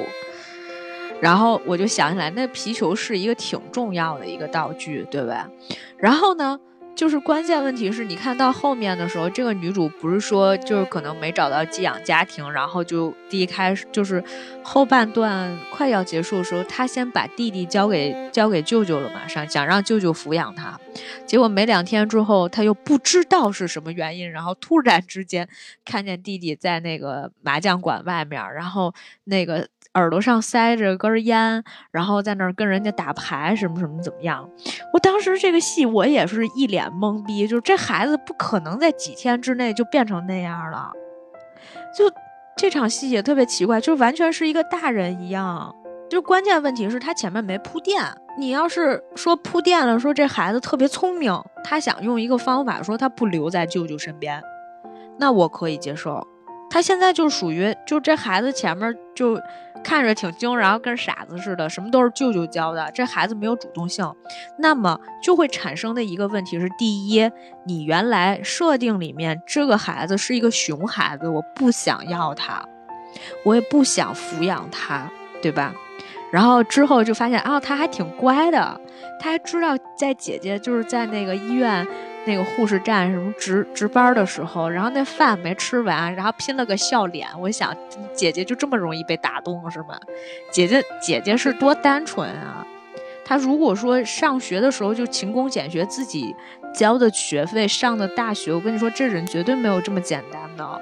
然后我就想起来，那皮球是一个挺重要的一个道具，对吧？然后呢？就是关键问题是你看到后面的时候，这个女主不是说就是可能没找到寄养家庭，然后就第一开始就是后半段快要结束的时候，她先把弟弟交给交给舅舅了嘛，想想让舅舅抚养他，结果没两天之后，他又不知道是什么原因，然后突然之间看见弟弟在那个麻将馆外面，然后那个。耳朵上塞着根烟，然后在那儿跟人家打牌，什么什么怎么样？我当时这个戏我也是一脸懵逼，就是这孩子不可能在几天之内就变成那样了。就这场戏也特别奇怪，就完全是一个大人一样。就关键问题是他前面没铺垫。你要是说铺垫了，说这孩子特别聪明，他想用一个方法说他不留在舅舅身边，那我可以接受。他现在就属于，就这孩子前面就看着挺精，然后跟傻子似的，什么都是舅舅教的。这孩子没有主动性，那么就会产生的一个问题是：第一，你原来设定里面这个孩子是一个熊孩子，我不想要他，我也不想抚养他，对吧？然后之后就发现啊，他还挺乖的，他还知道在姐姐就是在那个医院。那个护士站什么值值班的时候，然后那饭没吃完，然后拼了个笑脸。我想，姐姐就这么容易被打动是吗？姐姐姐姐是多单纯啊！她如果说上学的时候就勤工俭学，自己交的学费上的大学，我跟你说，这人绝对没有这么简单的。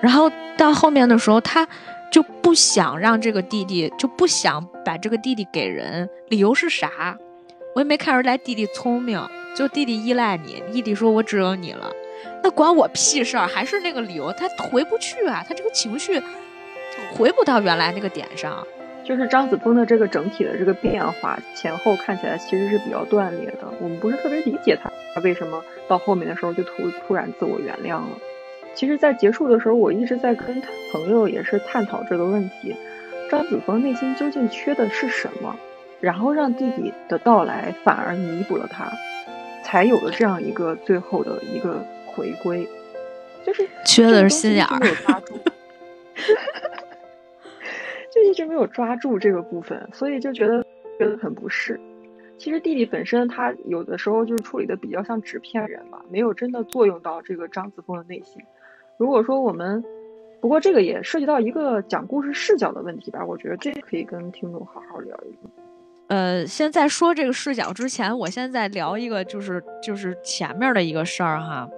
然后到后面的时候，她就不想让这个弟弟，就不想把这个弟弟给人，理由是啥？我也没看出来弟弟聪明。就弟弟依赖你，弟弟说我只有你了，那管我屁事儿？还是那个理由，他回不去啊，他这个情绪回不到原来那个点上。就是张子枫的这个整体的这个变化前后看起来其实是比较断裂的，我们不是特别理解他他为什么到后面的时候就突突然自我原谅了。其实，在结束的时候，我一直在跟朋友也是探讨这个问题：张子枫内心究竟缺的是什么？然后让弟弟的到来反而弥补了他。才有了这样一个最后的一个回归，就是缺的是心眼儿，没有抓住，[LAUGHS] 就一直没有抓住这个部分，所以就觉得觉得很不适。其实弟弟本身他有的时候就是处理的比较像纸片人嘛，没有真的作用到这个张子枫的内心。如果说我们，不过这个也涉及到一个讲故事视角的问题吧，我觉得这可以跟听众好好聊一聊。呃，先在说这个视角之前，我现在聊一个，就是就是前面的一个事儿哈，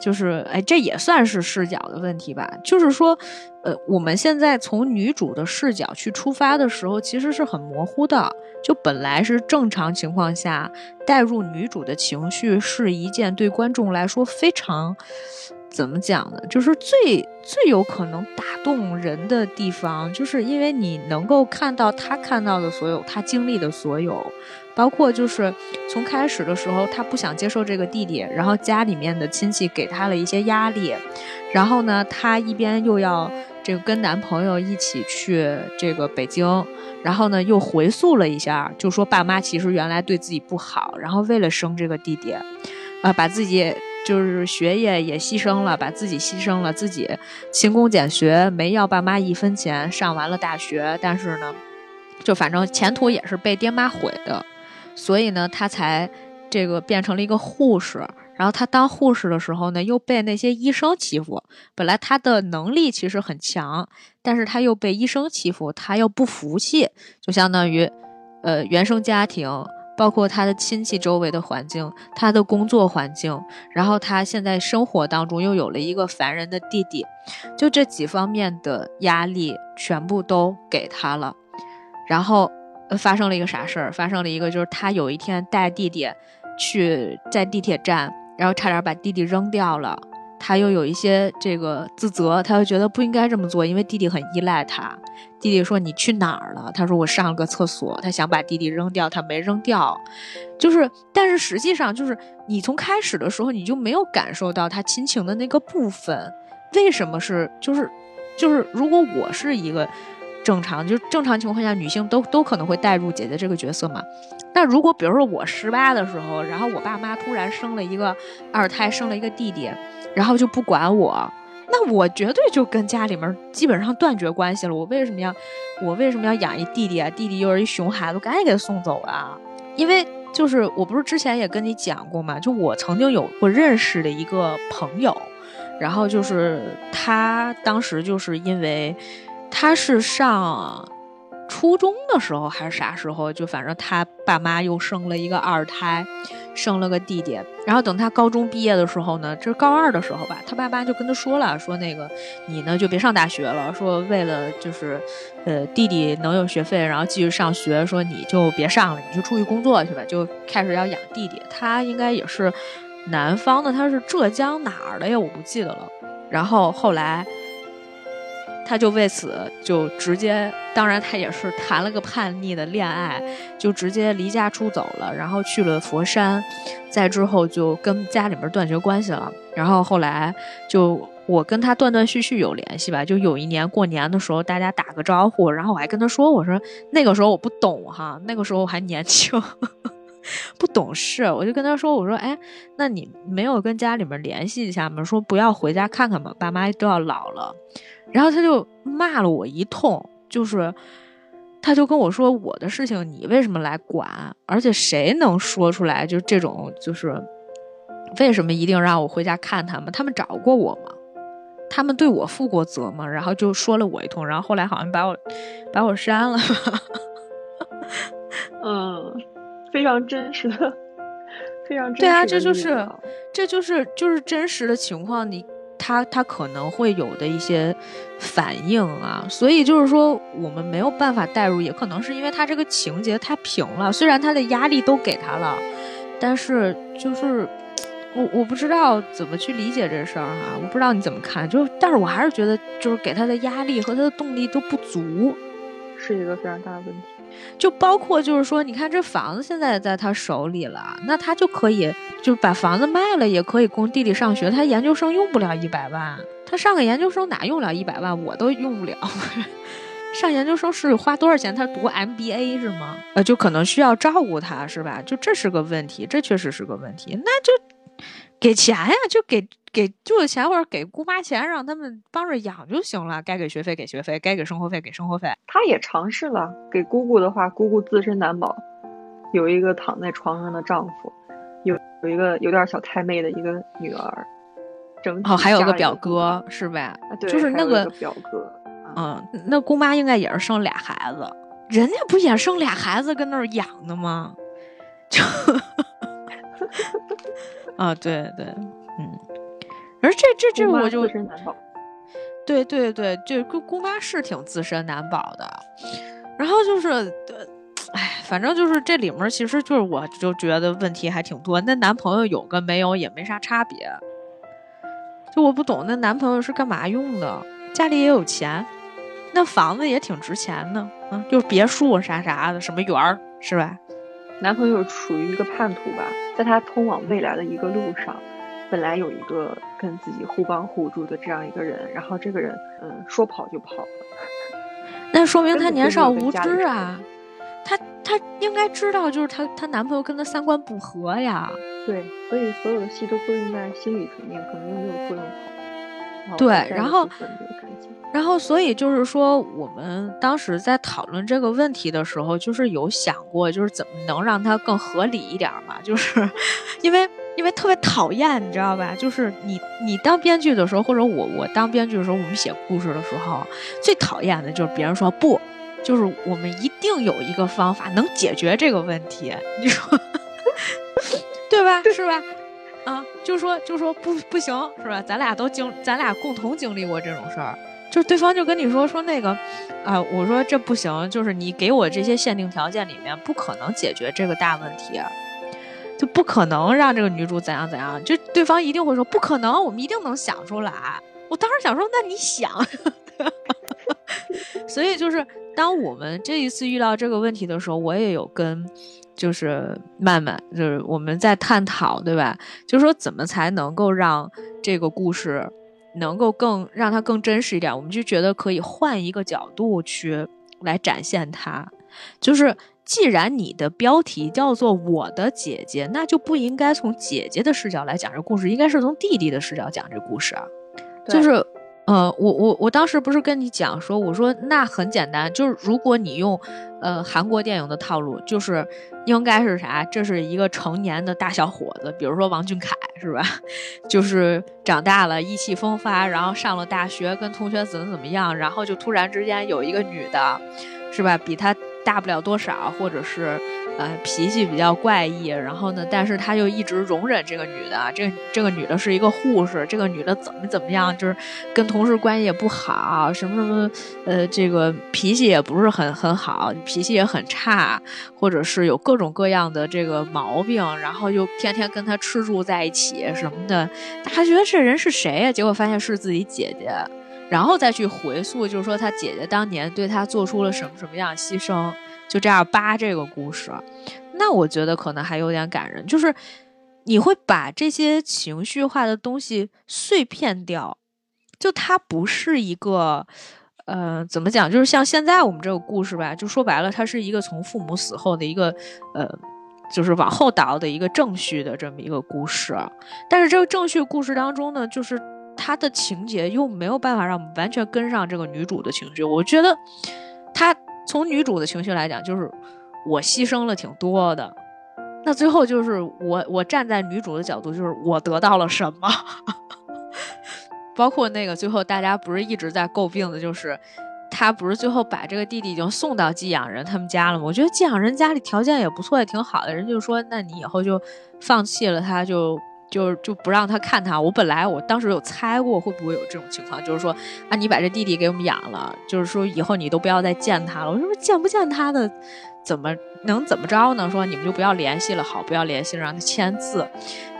就是哎，这也算是视角的问题吧。就是说，呃，我们现在从女主的视角去出发的时候，其实是很模糊的。就本来是正常情况下，带入女主的情绪是一件对观众来说非常。怎么讲呢？就是最最有可能打动人的地方，就是因为你能够看到他看到的所有，他经历的所有，包括就是从开始的时候，他不想接受这个弟弟，然后家里面的亲戚给他了一些压力，然后呢，他一边又要这个跟男朋友一起去这个北京，然后呢又回溯了一下，就说爸妈其实原来对自己不好，然后为了生这个弟弟，啊，把自己。就是学业也牺牲了，把自己牺牲了，自己勤工俭学，没要爸妈一分钱，上完了大学，但是呢，就反正前途也是被爹妈毁的，所以呢，他才这个变成了一个护士。然后他当护士的时候呢，又被那些医生欺负。本来他的能力其实很强，但是他又被医生欺负，他又不服气，就相当于，呃，原生家庭。包括他的亲戚周围的环境，他的工作环境，然后他现在生活当中又有了一个烦人的弟弟，就这几方面的压力全部都给他了。然后发生了一个啥事儿？发生了一个就是他有一天带弟弟去在地铁站，然后差点把弟弟扔掉了。他又有一些这个自责，他又觉得不应该这么做，因为弟弟很依赖他。弟弟说：“你去哪儿了？”他说：“我上了个厕所。”他想把弟弟扔掉，他没扔掉。就是，但是实际上，就是你从开始的时候你就没有感受到他亲情的那个部分。为什么是？就是，就是，如果我是一个正常，就正常情况下，女性都都可能会带入姐姐这个角色嘛。那如果比如说我十八的时候，然后我爸妈突然生了一个二胎，生了一个弟弟，然后就不管我。那我绝对就跟家里面基本上断绝关系了。我为什么要，我为什么要养一弟弟啊？弟弟又是一熊孩子，赶紧给他送走啊！因为就是我不是之前也跟你讲过嘛，就我曾经有过认识的一个朋友，然后就是他当时就是因为他是上。初中的时候还是啥时候，就反正他爸妈又生了一个二胎，生了个弟弟。然后等他高中毕业的时候呢，这是高二的时候吧，他爸妈就跟他说了，说那个你呢就别上大学了，说为了就是，呃弟弟能有学费，然后继续上学，说你就别上了，你就出去工作去吧，就开始要养弟弟。他应该也是南方的，他是浙江哪儿的呀？我不记得了。然后后来。他就为此就直接，当然他也是谈了个叛逆的恋爱，就直接离家出走了，然后去了佛山，再之后就跟家里面断绝关系了。然后后来就我跟他断断续续有联系吧，就有一年过年的时候大家打个招呼，然后我还跟他说，我说那个时候我不懂哈，那个时候我还年轻，[LAUGHS] 不懂事，我就跟他说，我说哎，那你没有跟家里面联系一下吗？说不要回家看看吗？爸妈都要老了。然后他就骂了我一通，就是，他就跟我说我的事情你为什么来管？而且谁能说出来就这种就是，为什么一定让我回家看他们？他们找过我吗？他们对我负过责吗？然后就说了我一通，然后后来好像把我把我删了。嗯，非常真实的，非常真实对啊，这就是这就是就是真实的情况，你。他他可能会有的一些反应啊，所以就是说我们没有办法代入，也可能是因为他这个情节太平了。虽然他的压力都给他了，但是就是我我不知道怎么去理解这事儿哈，我不知道你怎么看，就但是我还是觉得就是给他的压力和他的动力都不足。是一个非常大的问题，就包括就是说，你看这房子现在在他手里了，那他就可以就把房子卖了，也可以供弟弟上学。他研究生用不了一百万，他上个研究生哪用了一百万？我都用不了。[LAUGHS] 上研究生是花多少钱？他读 MBA 是吗？呃，就可能需要照顾他，是吧？就这是个问题，这确实是个问题。那就给钱呀，就给。给舅舅钱或者给姑妈钱，让他们帮着养就行了。该给学费给学费，该给生活费给生活费。他也尝试了给姑姑的话，姑姑自身难保，有一个躺在床上的丈夫，有有一个有点小太妹的一个女儿，整哦还有个表哥是呗？对，就是那个表哥。嗯，那姑妈应该也是生俩孩子，人家不也生俩孩子跟那儿养的吗？[LAUGHS] 就 [LAUGHS] 啊，对对，嗯。而这这这我就，对对对，这姑姑妈是挺自身难保的，然后就是，哎，反正就是这里面其实就是我就觉得问题还挺多。那男朋友有跟没有也没啥差别，就我不懂那男朋友是干嘛用的？家里也有钱，那房子也挺值钱的，嗯，就是别墅啥啥的，什么园儿是吧？男朋友处于一个叛徒吧，在他通往未来的一个路上。本来有一个跟自己互帮互助的这样一个人，然后这个人，嗯，说跑就跑了。那说明她年少无知啊！她她应该知道，就是她她男朋友跟她三观不合呀。对，所以所有的戏都作用在心理层面，可能又没有作用好。对，然后，然后，所以就是说，我们当时在讨论这个问题的时候，就是有想过，就是怎么能让它更合理一点嘛？就是 [LAUGHS] 因为。因为特别讨厌，你知道吧？就是你你当编剧的时候，或者我我当编剧的时候，我们写故事的时候，最讨厌的就是别人说不，就是我们一定有一个方法能解决这个问题，你说 [LAUGHS] 对吧？是吧？啊，就说就说不不行，是吧？咱俩都经，咱俩共同经历过这种事儿，就对方就跟你说说那个啊，我说这不行，就是你给我这些限定条件里面不可能解决这个大问题。就不可能让这个女主怎样怎样，就对方一定会说不可能，我们一定能想出来。我当时想说，那你想，[LAUGHS] 所以就是当我们这一次遇到这个问题的时候，我也有跟就是曼曼，就是我们在探讨，对吧？就是说怎么才能够让这个故事能够更让它更真实一点？我们就觉得可以换一个角度去来展现它，就是。既然你的标题叫做“我的姐姐”，那就不应该从姐姐的视角来讲这故事，应该是从弟弟的视角讲这故事啊。就是，呃，我我我当时不是跟你讲说，我说那很简单，就是如果你用，呃，韩国电影的套路，就是应该是啥？这是一个成年的大小伙子，比如说王俊凯，是吧？[LAUGHS] 就是长大了，意气风发，然后上了大学，跟同学怎么怎么样，然后就突然之间有一个女的，是吧？比他。大不了多少，或者是，呃，脾气比较怪异，然后呢，但是他就一直容忍这个女的。这这个女的是一个护士，这个女的怎么怎么样，就是跟同事关系也不好，什么什么，呃，这个脾气也不是很很好，脾气也很差，或者是有各种各样的这个毛病，然后又天天跟他吃住在一起什么的，他觉得这人是谁呀？结果发现是自己姐姐。然后再去回溯，就是说他姐姐当年对他做出了什么什么样的牺牲，就这样扒这个故事，那我觉得可能还有点感人。就是你会把这些情绪化的东西碎片掉，就它不是一个，呃，怎么讲？就是像现在我们这个故事吧，就说白了，它是一个从父母死后的一个，呃，就是往后倒的一个正序的这么一个故事。但是这个正序故事当中呢，就是。他的情节又没有办法让我们完全跟上这个女主的情绪，我觉得他从女主的情绪来讲，就是我牺牲了挺多的。那最后就是我我站在女主的角度，就是我得到了什么？[LAUGHS] 包括那个最后大家不是一直在诟病的，就是他不是最后把这个弟弟已经送到寄养人他们家了吗？我觉得寄养人家里条件也不错，也挺好的。人就说，那你以后就放弃了他，就。就就不让他看他。我本来我当时有猜过会不会有这种情况，就是说啊，你把这弟弟给我们养了，就是说以后你都不要再见他了。我说见不见他的，怎么能怎么着呢？说你们就不要联系了，好，不要联系，让他签字。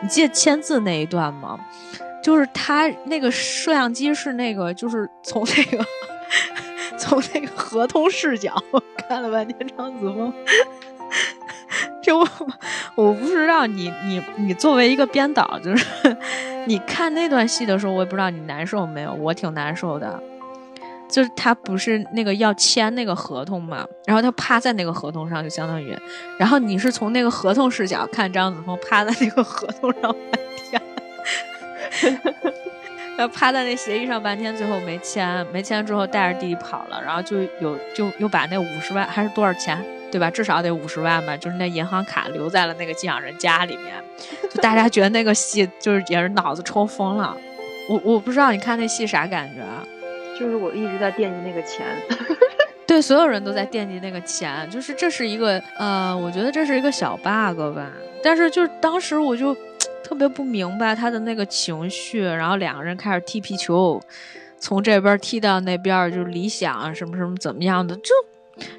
你记得签字那一段吗？就是他那个摄像机是那个，就是从那个 [LAUGHS] 从那个合同视角 [LAUGHS] 看了半天张子枫。就我不知道你你你作为一个编导，就是你看那段戏的时候，我也不知道你难受没有，我挺难受的。就是他不是那个要签那个合同嘛，然后他趴在那个合同上，就相当于，然后你是从那个合同视角看张子枫趴在那个合同上半天，他趴在那协议上半天，最后没签，没签之后带着弟弟跑了，然后就有就又把那五十万还是多少钱？对吧？至少得五十万吧，就是那银行卡留在了那个寄养人家里面。就大家觉得那个戏就是也是脑子抽风了。我我不知道你看那戏啥感觉？就是我一直在惦记那个钱。[LAUGHS] 对，所有人都在惦记那个钱。就是这是一个呃，我觉得这是一个小 bug 吧。但是就是当时我就特别不明白他的那个情绪，然后两个人开始踢皮球，从这边踢到那边，就是理想什么什么怎么样的就。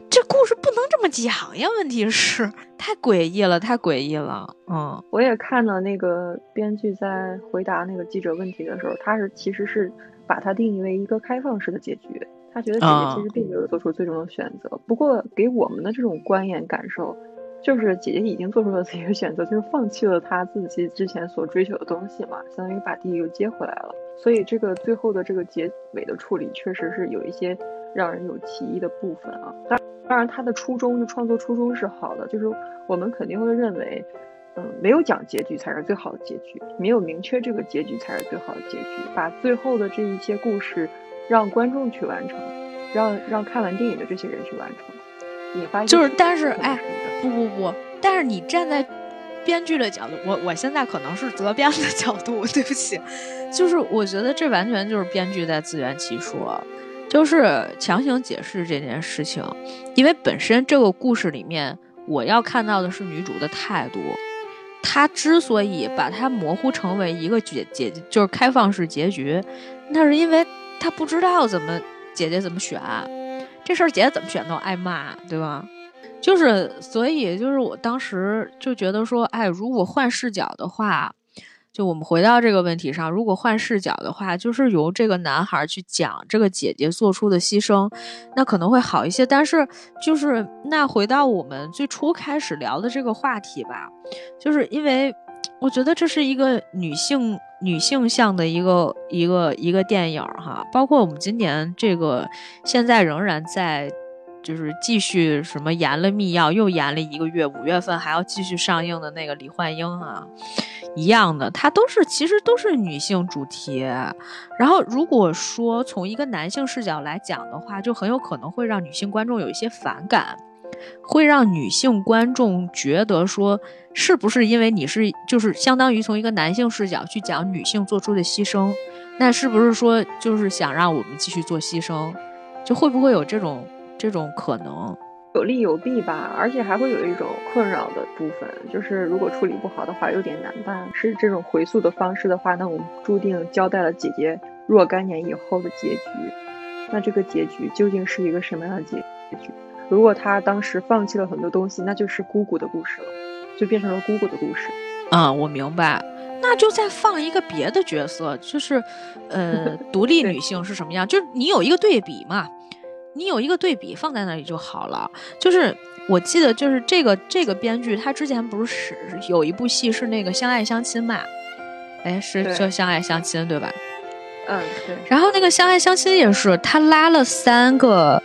这故事不能这么讲呀！问题是太诡异了，太诡异了。嗯，我也看了那个编剧在回答那个记者问题的时候，他是其实是把它定义为一个开放式的结局。他觉得姐姐其实并没有做出最终的选择。不过给我们的这种观演感受，就是姐姐已经做出了自己的选择，就是放弃了她自己之前所追求的东西嘛，相当于把弟弟又接回来了。所以这个最后的这个结尾的处理，确实是有一些让人有歧义的部分啊。当当然，他的初衷就创作初衷是好的，就是我们肯定会认为，嗯，没有讲结局才是最好的结局，没有明确这个结局才是最好的结局，把最后的这一些故事让观众去完成，让让看完电影的这些人去完成。你发现就是，但是哎，不不不，但是你站在编剧的角度，我我现在可能是责编的角度，[LAUGHS] 对不起，就是我觉得这完全就是编剧在自圆其说。就是强行解释这件事情，因为本身这个故事里面，我要看到的是女主的态度。她之所以把它模糊成为一个结结，就是开放式结局，那是因为她不知道怎么姐姐怎么选，这事儿姐姐怎么选都挨骂，对吧？就是所以就是我当时就觉得说，哎，如果换视角的话。就我们回到这个问题上，如果换视角的话，就是由这个男孩去讲这个姐姐做出的牺牲，那可能会好一些。但是，就是那回到我们最初开始聊的这个话题吧，就是因为我觉得这是一个女性女性向的一个一个一个电影哈，包括我们今年这个现在仍然在。就是继续什么延了密钥，又延了一个月，五月份还要继续上映的那个李焕英啊，一样的，它都是其实都是女性主题。然后如果说从一个男性视角来讲的话，就很有可能会让女性观众有一些反感，会让女性观众觉得说，是不是因为你是就是相当于从一个男性视角去讲女性做出的牺牲，那是不是说就是想让我们继续做牺牲，就会不会有这种？这种可能有利有弊吧，而且还会有一种困扰的部分，就是如果处理不好的话，有点难办。是这种回溯的方式的话，那我们注定交代了姐姐若干年以后的结局。那这个结局究竟是一个什么样的结局？如果她当时放弃了很多东西，那就是姑姑的故事了，就变成了姑姑的故事。啊，我明白。那就再放一个别的角色，就是，呃，[LAUGHS] 独立女性是什么样？就是你有一个对比嘛。你有一个对比放在那里就好了。就是我记得，就是这个这个编剧，他之前不是有一部戏是那个《相爱相亲》嘛？哎，是叫《相爱相亲》对吧？嗯，对。然后那个《相爱相亲》也是他拉了三个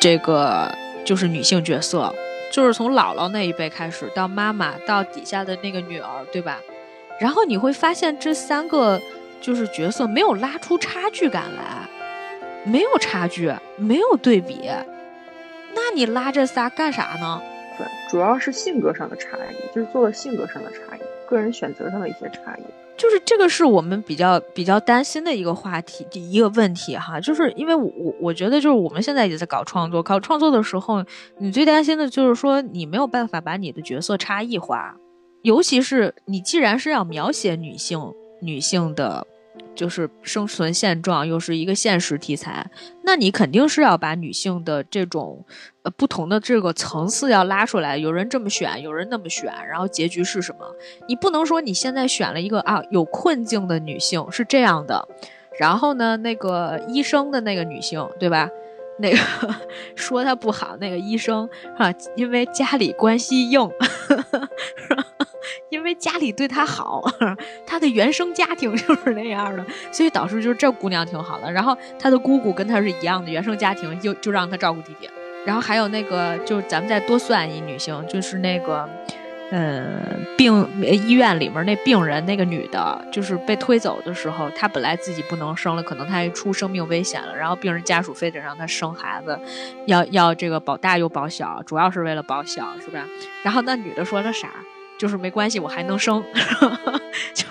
这个就是女性角色，就是从姥姥那一辈开始到妈妈到底下的那个女儿，对吧？然后你会发现这三个就是角色没有拉出差距感来。没有差距，没有对比，那你拉这仨干啥呢？对，主要是性格上的差异，就是做了性格上的差异，个人选择上的一些差异。就是这个是我们比较比较担心的一个话题，第一个问题哈，就是因为我我我觉得就是我们现在也在搞创作，搞创作的时候，你最担心的就是说你没有办法把你的角色差异化，尤其是你既然是要描写女性女性的。就是生存现状，又是一个现实题材，那你肯定是要把女性的这种呃不同的这个层次要拉出来。有人这么选，有人那么选，然后结局是什么？你不能说你现在选了一个啊有困境的女性是这样的，然后呢那个医生的那个女性对吧？那个 [LAUGHS] 说她不好那个医生啊，因为家里关系硬。[LAUGHS] 因为家里对她好，[LAUGHS] 她的原生家庭 [LAUGHS] 就是那样的，所以导致就是这姑娘挺好的。然后她的姑姑跟她是一样的原生家庭，就就让她照顾弟弟。然后还有那个，就咱们再多算一女性，就是那个，嗯，病医院里面那病人那个女的，就是被推走的时候，她本来自己不能生了，可能她一出生命危险了，然后病人家属非得让她生孩子，要要这个保大又保小，主要是为了保小，是不是？然后那女的说的啥？就是没关系，我还能生，[LAUGHS] 就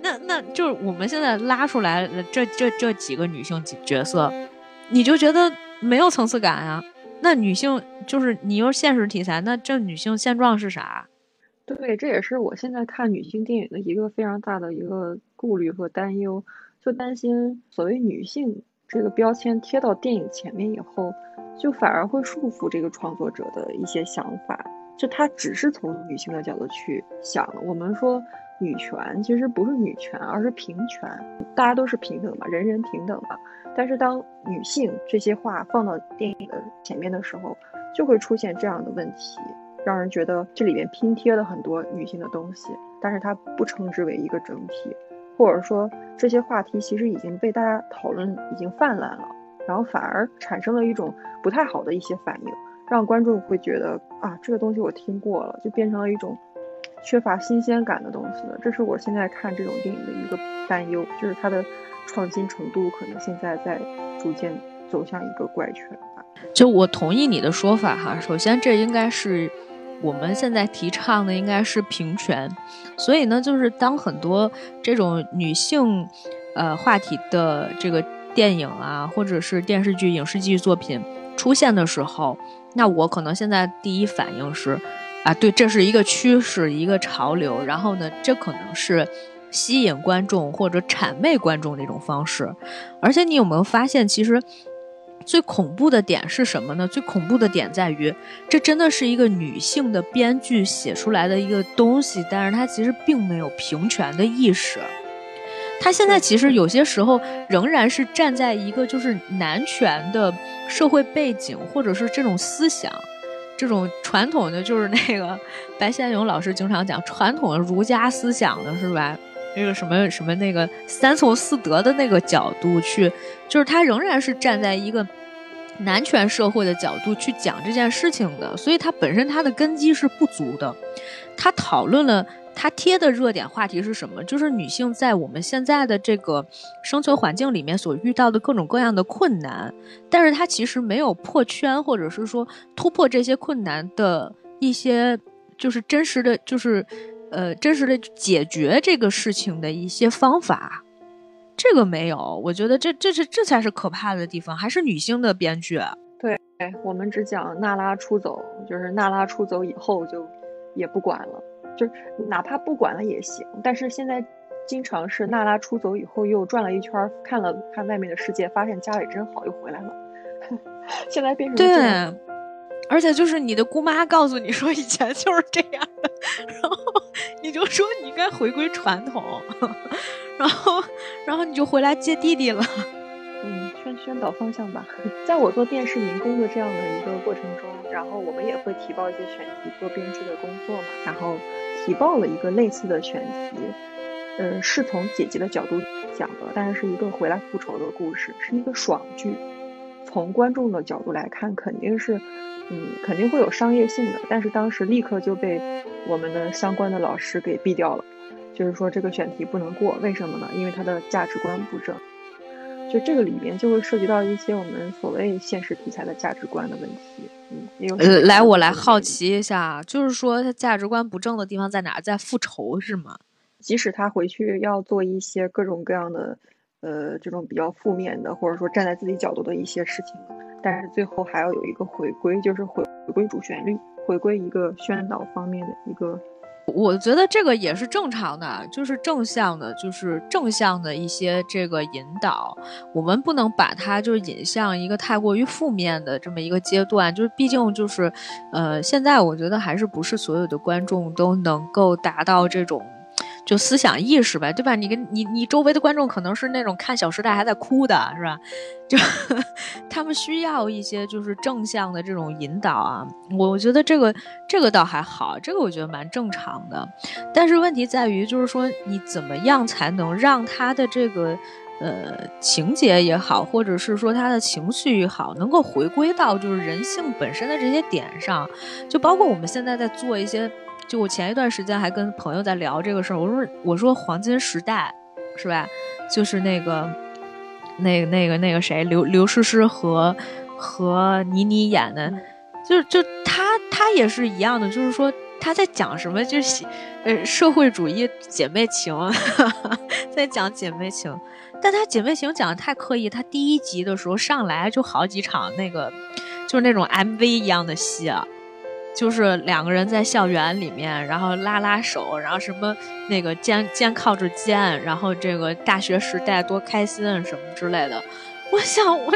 那那就是我们现在拉出来这这这几个女性角色，你就觉得没有层次感啊？那女性就是你又现实题材，那这女性现状是啥？对，这也是我现在看女性电影的一个非常大的一个顾虑和担忧，就担心所谓女性这个标签贴到电影前面以后，就反而会束缚这个创作者的一些想法。就他只是从女性的角度去想了，我们说女权其实不是女权，而是平权，大家都是平等嘛，人人平等嘛。但是当女性这些话放到电影的前面的时候，就会出现这样的问题，让人觉得这里面拼贴了很多女性的东西，但是它不称之为一个整体，或者说这些话题其实已经被大家讨论已经泛滥了，然后反而产生了一种不太好的一些反应。让观众会觉得啊，这个东西我听过了，就变成了一种缺乏新鲜感的东西了。这是我现在看这种电影的一个担忧，就是它的创新程度可能现在在逐渐走向一个怪圈吧。就我同意你的说法哈，首先这应该是我们现在提倡的应该是平权，所以呢，就是当很多这种女性呃话题的这个电影啊，或者是电视剧、影视剧作品出现的时候。那我可能现在第一反应是，啊，对，这是一个趋势，一个潮流。然后呢，这可能是吸引观众或者谄媚观众的一种方式。而且你有没有发现，其实最恐怖的点是什么呢？最恐怖的点在于，这真的是一个女性的编剧写出来的一个东西，但是她其实并没有平权的意识。她现在其实有些时候仍然是站在一个就是男权的社会背景，或者是这种思想，这种传统的就是那个白先勇老师经常讲传统的儒家思想的是吧？那个什么什么那个三从四德的那个角度去，就是他仍然是站在一个男权社会的角度去讲这件事情的，所以他本身他的根基是不足的。他讨论了他贴的热点话题是什么？就是女性在我们现在的这个生存环境里面所遇到的各种各样的困难，但是他其实没有破圈，或者是说突破这些困难的一些就是真实的就是。呃，真实的解决这个事情的一些方法，这个没有，我觉得这这是这才是可怕的地方，还是女性的编剧。对，我们只讲娜拉出走，就是娜拉出走以后就也不管了，就是哪怕不管了也行。但是现在经常是娜拉出走以后又转了一圈，看了看外面的世界，发现家里真好，又回来了。[LAUGHS] 现在变成这样。而且就是你的姑妈告诉你说以前就是这样的，[LAUGHS] 然后你就说你应该回归传统，[LAUGHS] 然后然后你就回来接弟弟了。嗯，宣宣导方向吧。在我做电视民工的这样的一个过程中，然后我们也会提报一些选题做编剧的工作嘛，然后提报了一个类似的选题，呃，是从姐姐的角度讲的，但是是一个回来复仇的故事，是一个爽剧。从观众的角度来看，肯定是。嗯，肯定会有商业性的，但是当时立刻就被我们的相关的老师给毙掉了，就是说这个选题不能过，为什么呢？因为它的价值观不正。就这个里面就会涉及到一些我们所谓现实题材的价值观的问题。嗯，也有。来，我来好奇一下，就是说他价值观不正的地方在哪？在复仇是吗？即使他回去要做一些各种各样的，呃，这种比较负面的，或者说站在自己角度的一些事情。但是最后还要有一个回归，就是回回归主旋律，回归一个宣导方面的一个。我觉得这个也是正常的，就是正向的，就是正向的一些这个引导。我们不能把它就是引向一个太过于负面的这么一个阶段，就是毕竟就是，呃，现在我觉得还是不是所有的观众都能够达到这种。就思想意识呗，对吧？你跟你你周围的观众可能是那种看《小时代》还在哭的，是吧？就 [LAUGHS] 他们需要一些就是正向的这种引导啊。我我觉得这个这个倒还好，这个我觉得蛮正常的。但是问题在于，就是说你怎么样才能让他的这个呃情节也好，或者是说他的情绪也好，能够回归到就是人性本身的这些点上？就包括我们现在在做一些。就我前一段时间还跟朋友在聊这个事儿，我说我说黄金时代，是吧？就是那个，那个那个那个谁，刘刘诗诗和和倪妮演的，就就他他也是一样的，就是说他在讲什么，就是呃社会主义姐妹情，[LAUGHS] 在讲姐妹情，但他姐妹情讲的太刻意，他第一集的时候上来就好几场那个，就是那种 MV 一样的戏啊。就是两个人在校园里面，然后拉拉手，然后什么那个肩肩靠着肩，然后这个大学时代多开心什么之类的。我想我，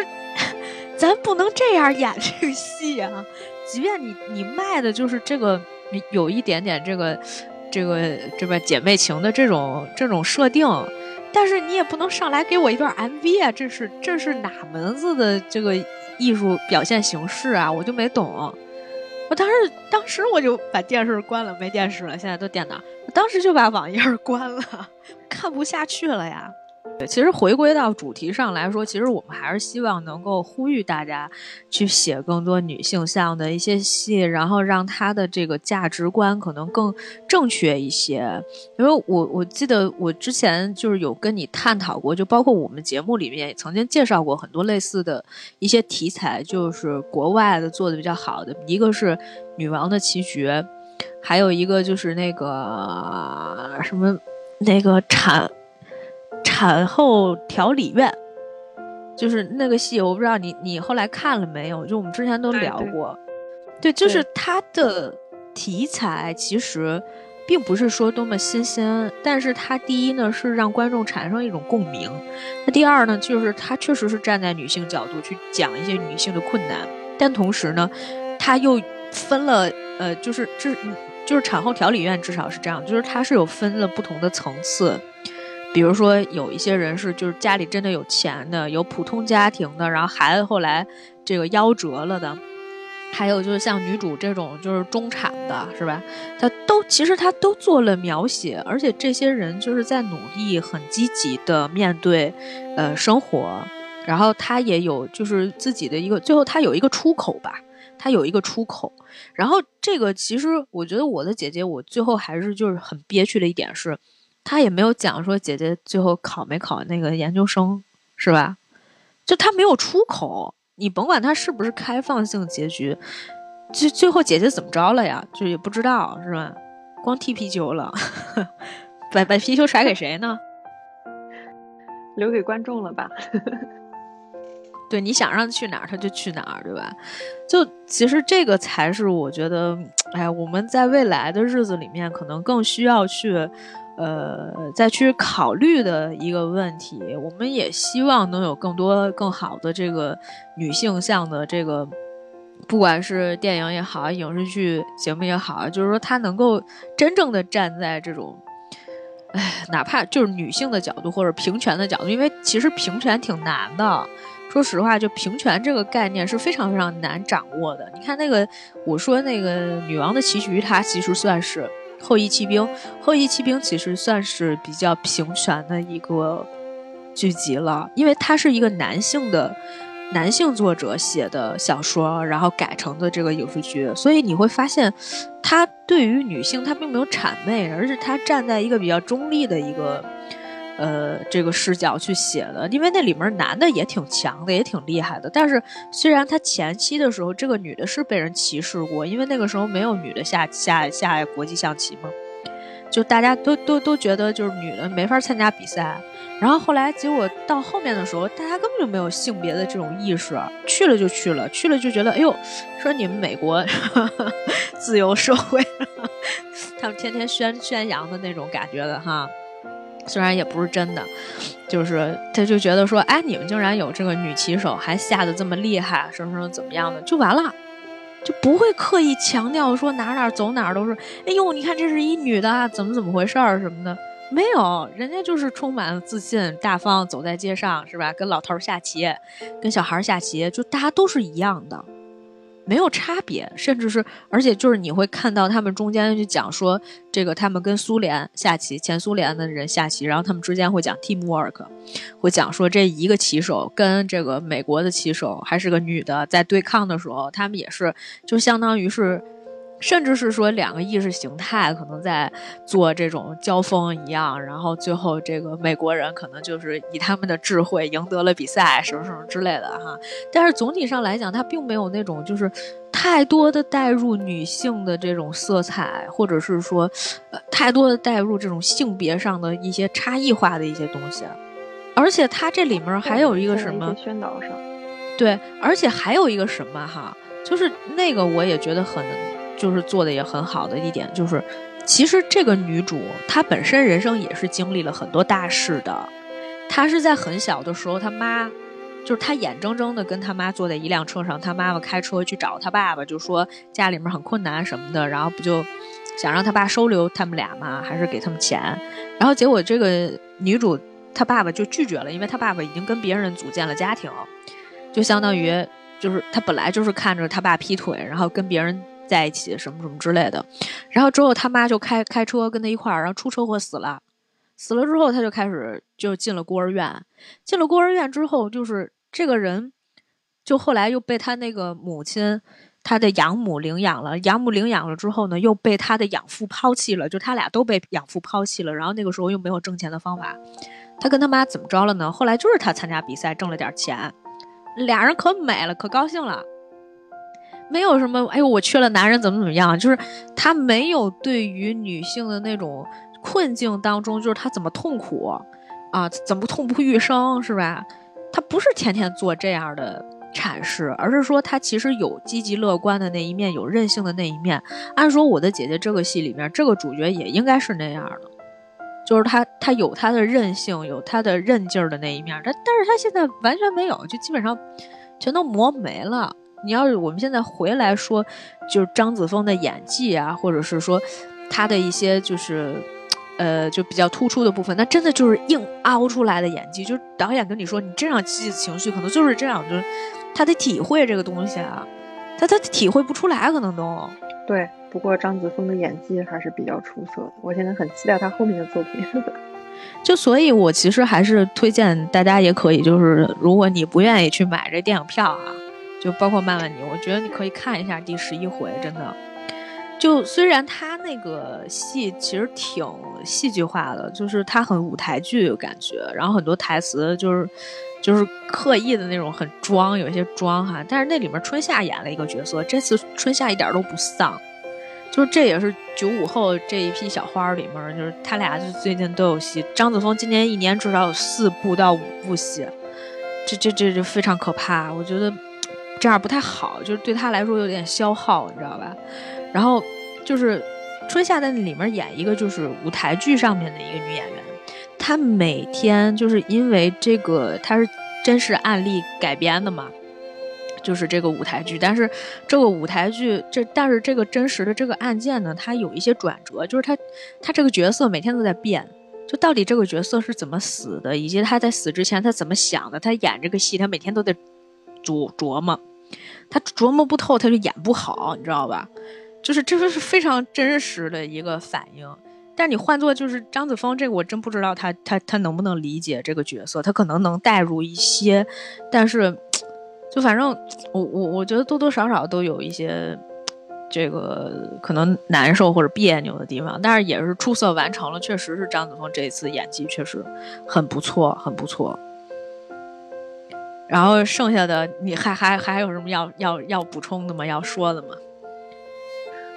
咱不能这样演这个戏啊！即便你你卖的就是这个有一点点这个这个这个姐妹情的这种这种设定，但是你也不能上来给我一段 MV 啊！这是这是哪门子的这个艺术表现形式啊？我就没懂。我当时，当时我就把电视关了，没电视了。现在都电脑，我当时就把网页关了，[LAUGHS] 看不下去了呀。对其实回归到主题上来说，其实我们还是希望能够呼吁大家去写更多女性向的一些戏，然后让她的这个价值观可能更正确一些。因为我我记得我之前就是有跟你探讨过，就包括我们节目里面也曾经介绍过很多类似的一些题材，就是国外的做的比较好的，一个是《女王的棋局》，还有一个就是那个什么那个产。产后调理院，就是那个戏，我不知道你你后来看了没有？就我们之前都聊过，对，就是它的题材其实并不是说多么新鲜，但是它第一呢是让观众产生一种共鸣，那第二呢就是它确实是站在女性角度去讲一些女性的困难，但同时呢，它又分了呃，就是这就是产后调理院至少是这样，就是它是有分了不同的层次，比如说有一些人是就是家里真的有钱的，有普通家庭的，然后孩子后来这个夭折了的。还有就是像女主这种就是中产的，是吧？她都其实她都做了描写，而且这些人就是在努力、很积极的面对，呃，生活。然后她也有就是自己的一个，最后她有一个出口吧，她有一个出口。然后这个其实我觉得我的姐姐，我最后还是就是很憋屈的一点是，她也没有讲说姐姐最后考没考那个研究生，是吧？就他没有出口。你甭管他是不是开放性结局，最最后姐姐怎么着了呀？就也不知道是吧？光踢皮球了，把把皮球甩给谁呢？留给观众了吧？[LAUGHS] 对，你想让他去哪儿他就去哪儿，对吧？就其实这个才是我觉得，哎，我们在未来的日子里面可能更需要去。呃，再去考虑的一个问题，我们也希望能有更多更好的这个女性向的这个，不管是电影也好，影视剧节目也好，就是说她能够真正的站在这种，哎，哪怕就是女性的角度或者平权的角度，因为其实平权挺难的。说实话，就平权这个概念是非常非常难掌握的。你看那个，我说那个女王的棋局，它其实算是。后羿骑兵，后羿骑兵其实算是比较平权的一个剧集了，因为它是一个男性的男性作者写的小说，然后改成的这个影视剧，所以你会发现，他对于女性他并没有谄媚，而是他站在一个比较中立的一个。呃，这个视角去写的，因为那里面男的也挺强的，也挺厉害的。但是虽然他前期的时候，这个女的是被人歧视过，因为那个时候没有女的下下下国际象棋嘛，就大家都都都觉得就是女的没法参加比赛。然后后来结果到后面的时候，大家根本就没有性别的这种意识，去了就去了，去了就觉得哎呦，说你们美国 [LAUGHS] 自由社会，[LAUGHS] 他们天天宣宣扬的那种感觉的哈。虽然也不是真的，就是他就觉得说，哎，你们竟然有这个女棋手，还下的这么厉害，什么什么怎么样的，就完了，就不会刻意强调说哪哪走哪都是，哎呦，你看这是一女的，怎么怎么回事儿什么的，没有，人家就是充满自信、大方，走在街上是吧？跟老头下棋，跟小孩下棋，就大家都是一样的。没有差别，甚至是，而且就是你会看到他们中间就讲说，这个他们跟苏联下棋，前苏联的人下棋，然后他们之间会讲 teamwork，会讲说这一个棋手跟这个美国的棋手还是个女的在对抗的时候，他们也是就相当于是。甚至是说两个意识形态可能在做这种交锋一样，然后最后这个美国人可能就是以他们的智慧赢得了比赛，什么什么之类的哈。但是总体上来讲，它并没有那种就是太多的带入女性的这种色彩，或者是说呃太多的带入这种性别上的一些差异化的一些东西。而且它这里面还有一个什么宣导上，对，而且还有一个什么哈，就是那个我也觉得很。就是做的也很好的一点，就是其实这个女主她本身人生也是经历了很多大事的。她是在很小的时候，她妈就是她眼睁睁的跟她妈坐在一辆车上，她妈妈开车去找她爸爸，就说家里面很困难什么的，然后不就想让她爸收留他们俩吗？还是给他们钱？然后结果这个女主她爸爸就拒绝了，因为她爸爸已经跟别人组建了家庭，就相当于就是她本来就是看着她爸劈腿，然后跟别人。在一起什么什么之类的，然后之后他妈就开开车跟他一块儿，然后出车祸死了。死了之后，他就开始就进了孤儿院。进了孤儿院之后，就是这个人，就后来又被他那个母亲，他的养母领养了。养母领养了之后呢，又被他的养父抛弃了。就他俩都被养父抛弃了。然后那个时候又没有挣钱的方法，他跟他妈怎么着了呢？后来就是他参加比赛挣了点钱，俩人可美了，可高兴了。没有什么，哎呦，我缺了男人怎么怎么样？就是他没有对于女性的那种困境当中，就是他怎么痛苦啊，怎么痛不欲生，是吧？他不是天天做这样的阐释，而是说他其实有积极乐观的那一面，有任性的那一面。按说我的姐姐这个戏里面，这个主角也应该是那样的，就是他他有他的任性，有他的韧劲儿的那一面，但但是他现在完全没有，就基本上全都磨没了。你要是我们现在回来说，就是张子枫的演技啊，或者是说他的一些就是。呃，就比较突出的部分，那真的就是硬凹出来的演技。就是导演跟你说，你这样积情绪，可能就是这样，就是他得体会这个东西啊，他他体会不出来，可能都。对，不过张子枫的演技还是比较出色的，我现在很期待他后面的作品。[LAUGHS] 就所以，我其实还是推荐大家也可以，就是如果你不愿意去买这电影票啊，就包括曼曼你，我觉得你可以看一下第十一回，真的。就虽然他那个戏其实挺戏剧化的，就是他很舞台剧感觉，然后很多台词就是就是刻意的那种很装，有些装哈。但是那里面春夏演了一个角色，这次春夏一点都不丧，就是这也是九五后这一批小花里面，就是他俩就最近都有戏。张子枫今年一年至少有四部到五部戏，这这这就非常可怕，我觉得这样不太好，就是对他来说有点消耗，你知道吧？然后就是春夏在里面演一个就是舞台剧上面的一个女演员，她每天就是因为这个她是真实案例改编的嘛，就是这个舞台剧，但是这个舞台剧这但是这个真实的这个案件呢，它有一些转折，就是她她这个角色每天都在变，就到底这个角色是怎么死的，以及他在死之前他怎么想的，他演这个戏他每天都在琢琢磨，他琢磨不透他就演不好，你知道吧？就是这个是非常真实的一个反应，但你换做就是张子枫这个，我真不知道他他他能不能理解这个角色，他可能能带入一些，但是就反正我我我觉得多多少少都有一些这个可能难受或者别扭的地方，但是也是出色完成了，确实是张子枫这一次演技确实很不错，很不错。然后剩下的你还还还有什么要要要补充的吗？要说的吗？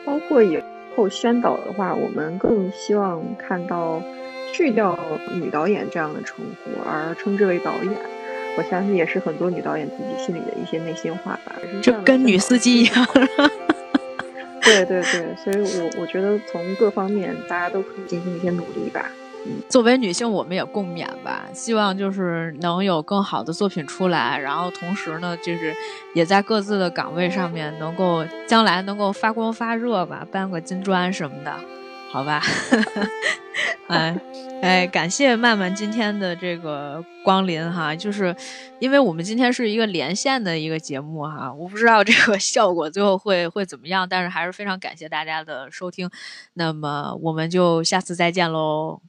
包括以后宣导的话，我们更希望看到去掉女导演这样的称呼，而称之为导演。我相信也是很多女导演自己心里的一些内心话吧。就跟女司机一样。对对对，所以我我觉得从各方面大家都可以进行一些努力吧。作为女性，我们也共勉吧。希望就是能有更好的作品出来，然后同时呢，就是也在各自的岗位上面能够将来能够发光发热吧，搬个金砖什么的，好吧？[LAUGHS] 哎哎，感谢曼曼今天的这个光临哈，就是因为我们今天是一个连线的一个节目哈，我不知道这个效果最后会会怎么样，但是还是非常感谢大家的收听，那么我们就下次再见喽。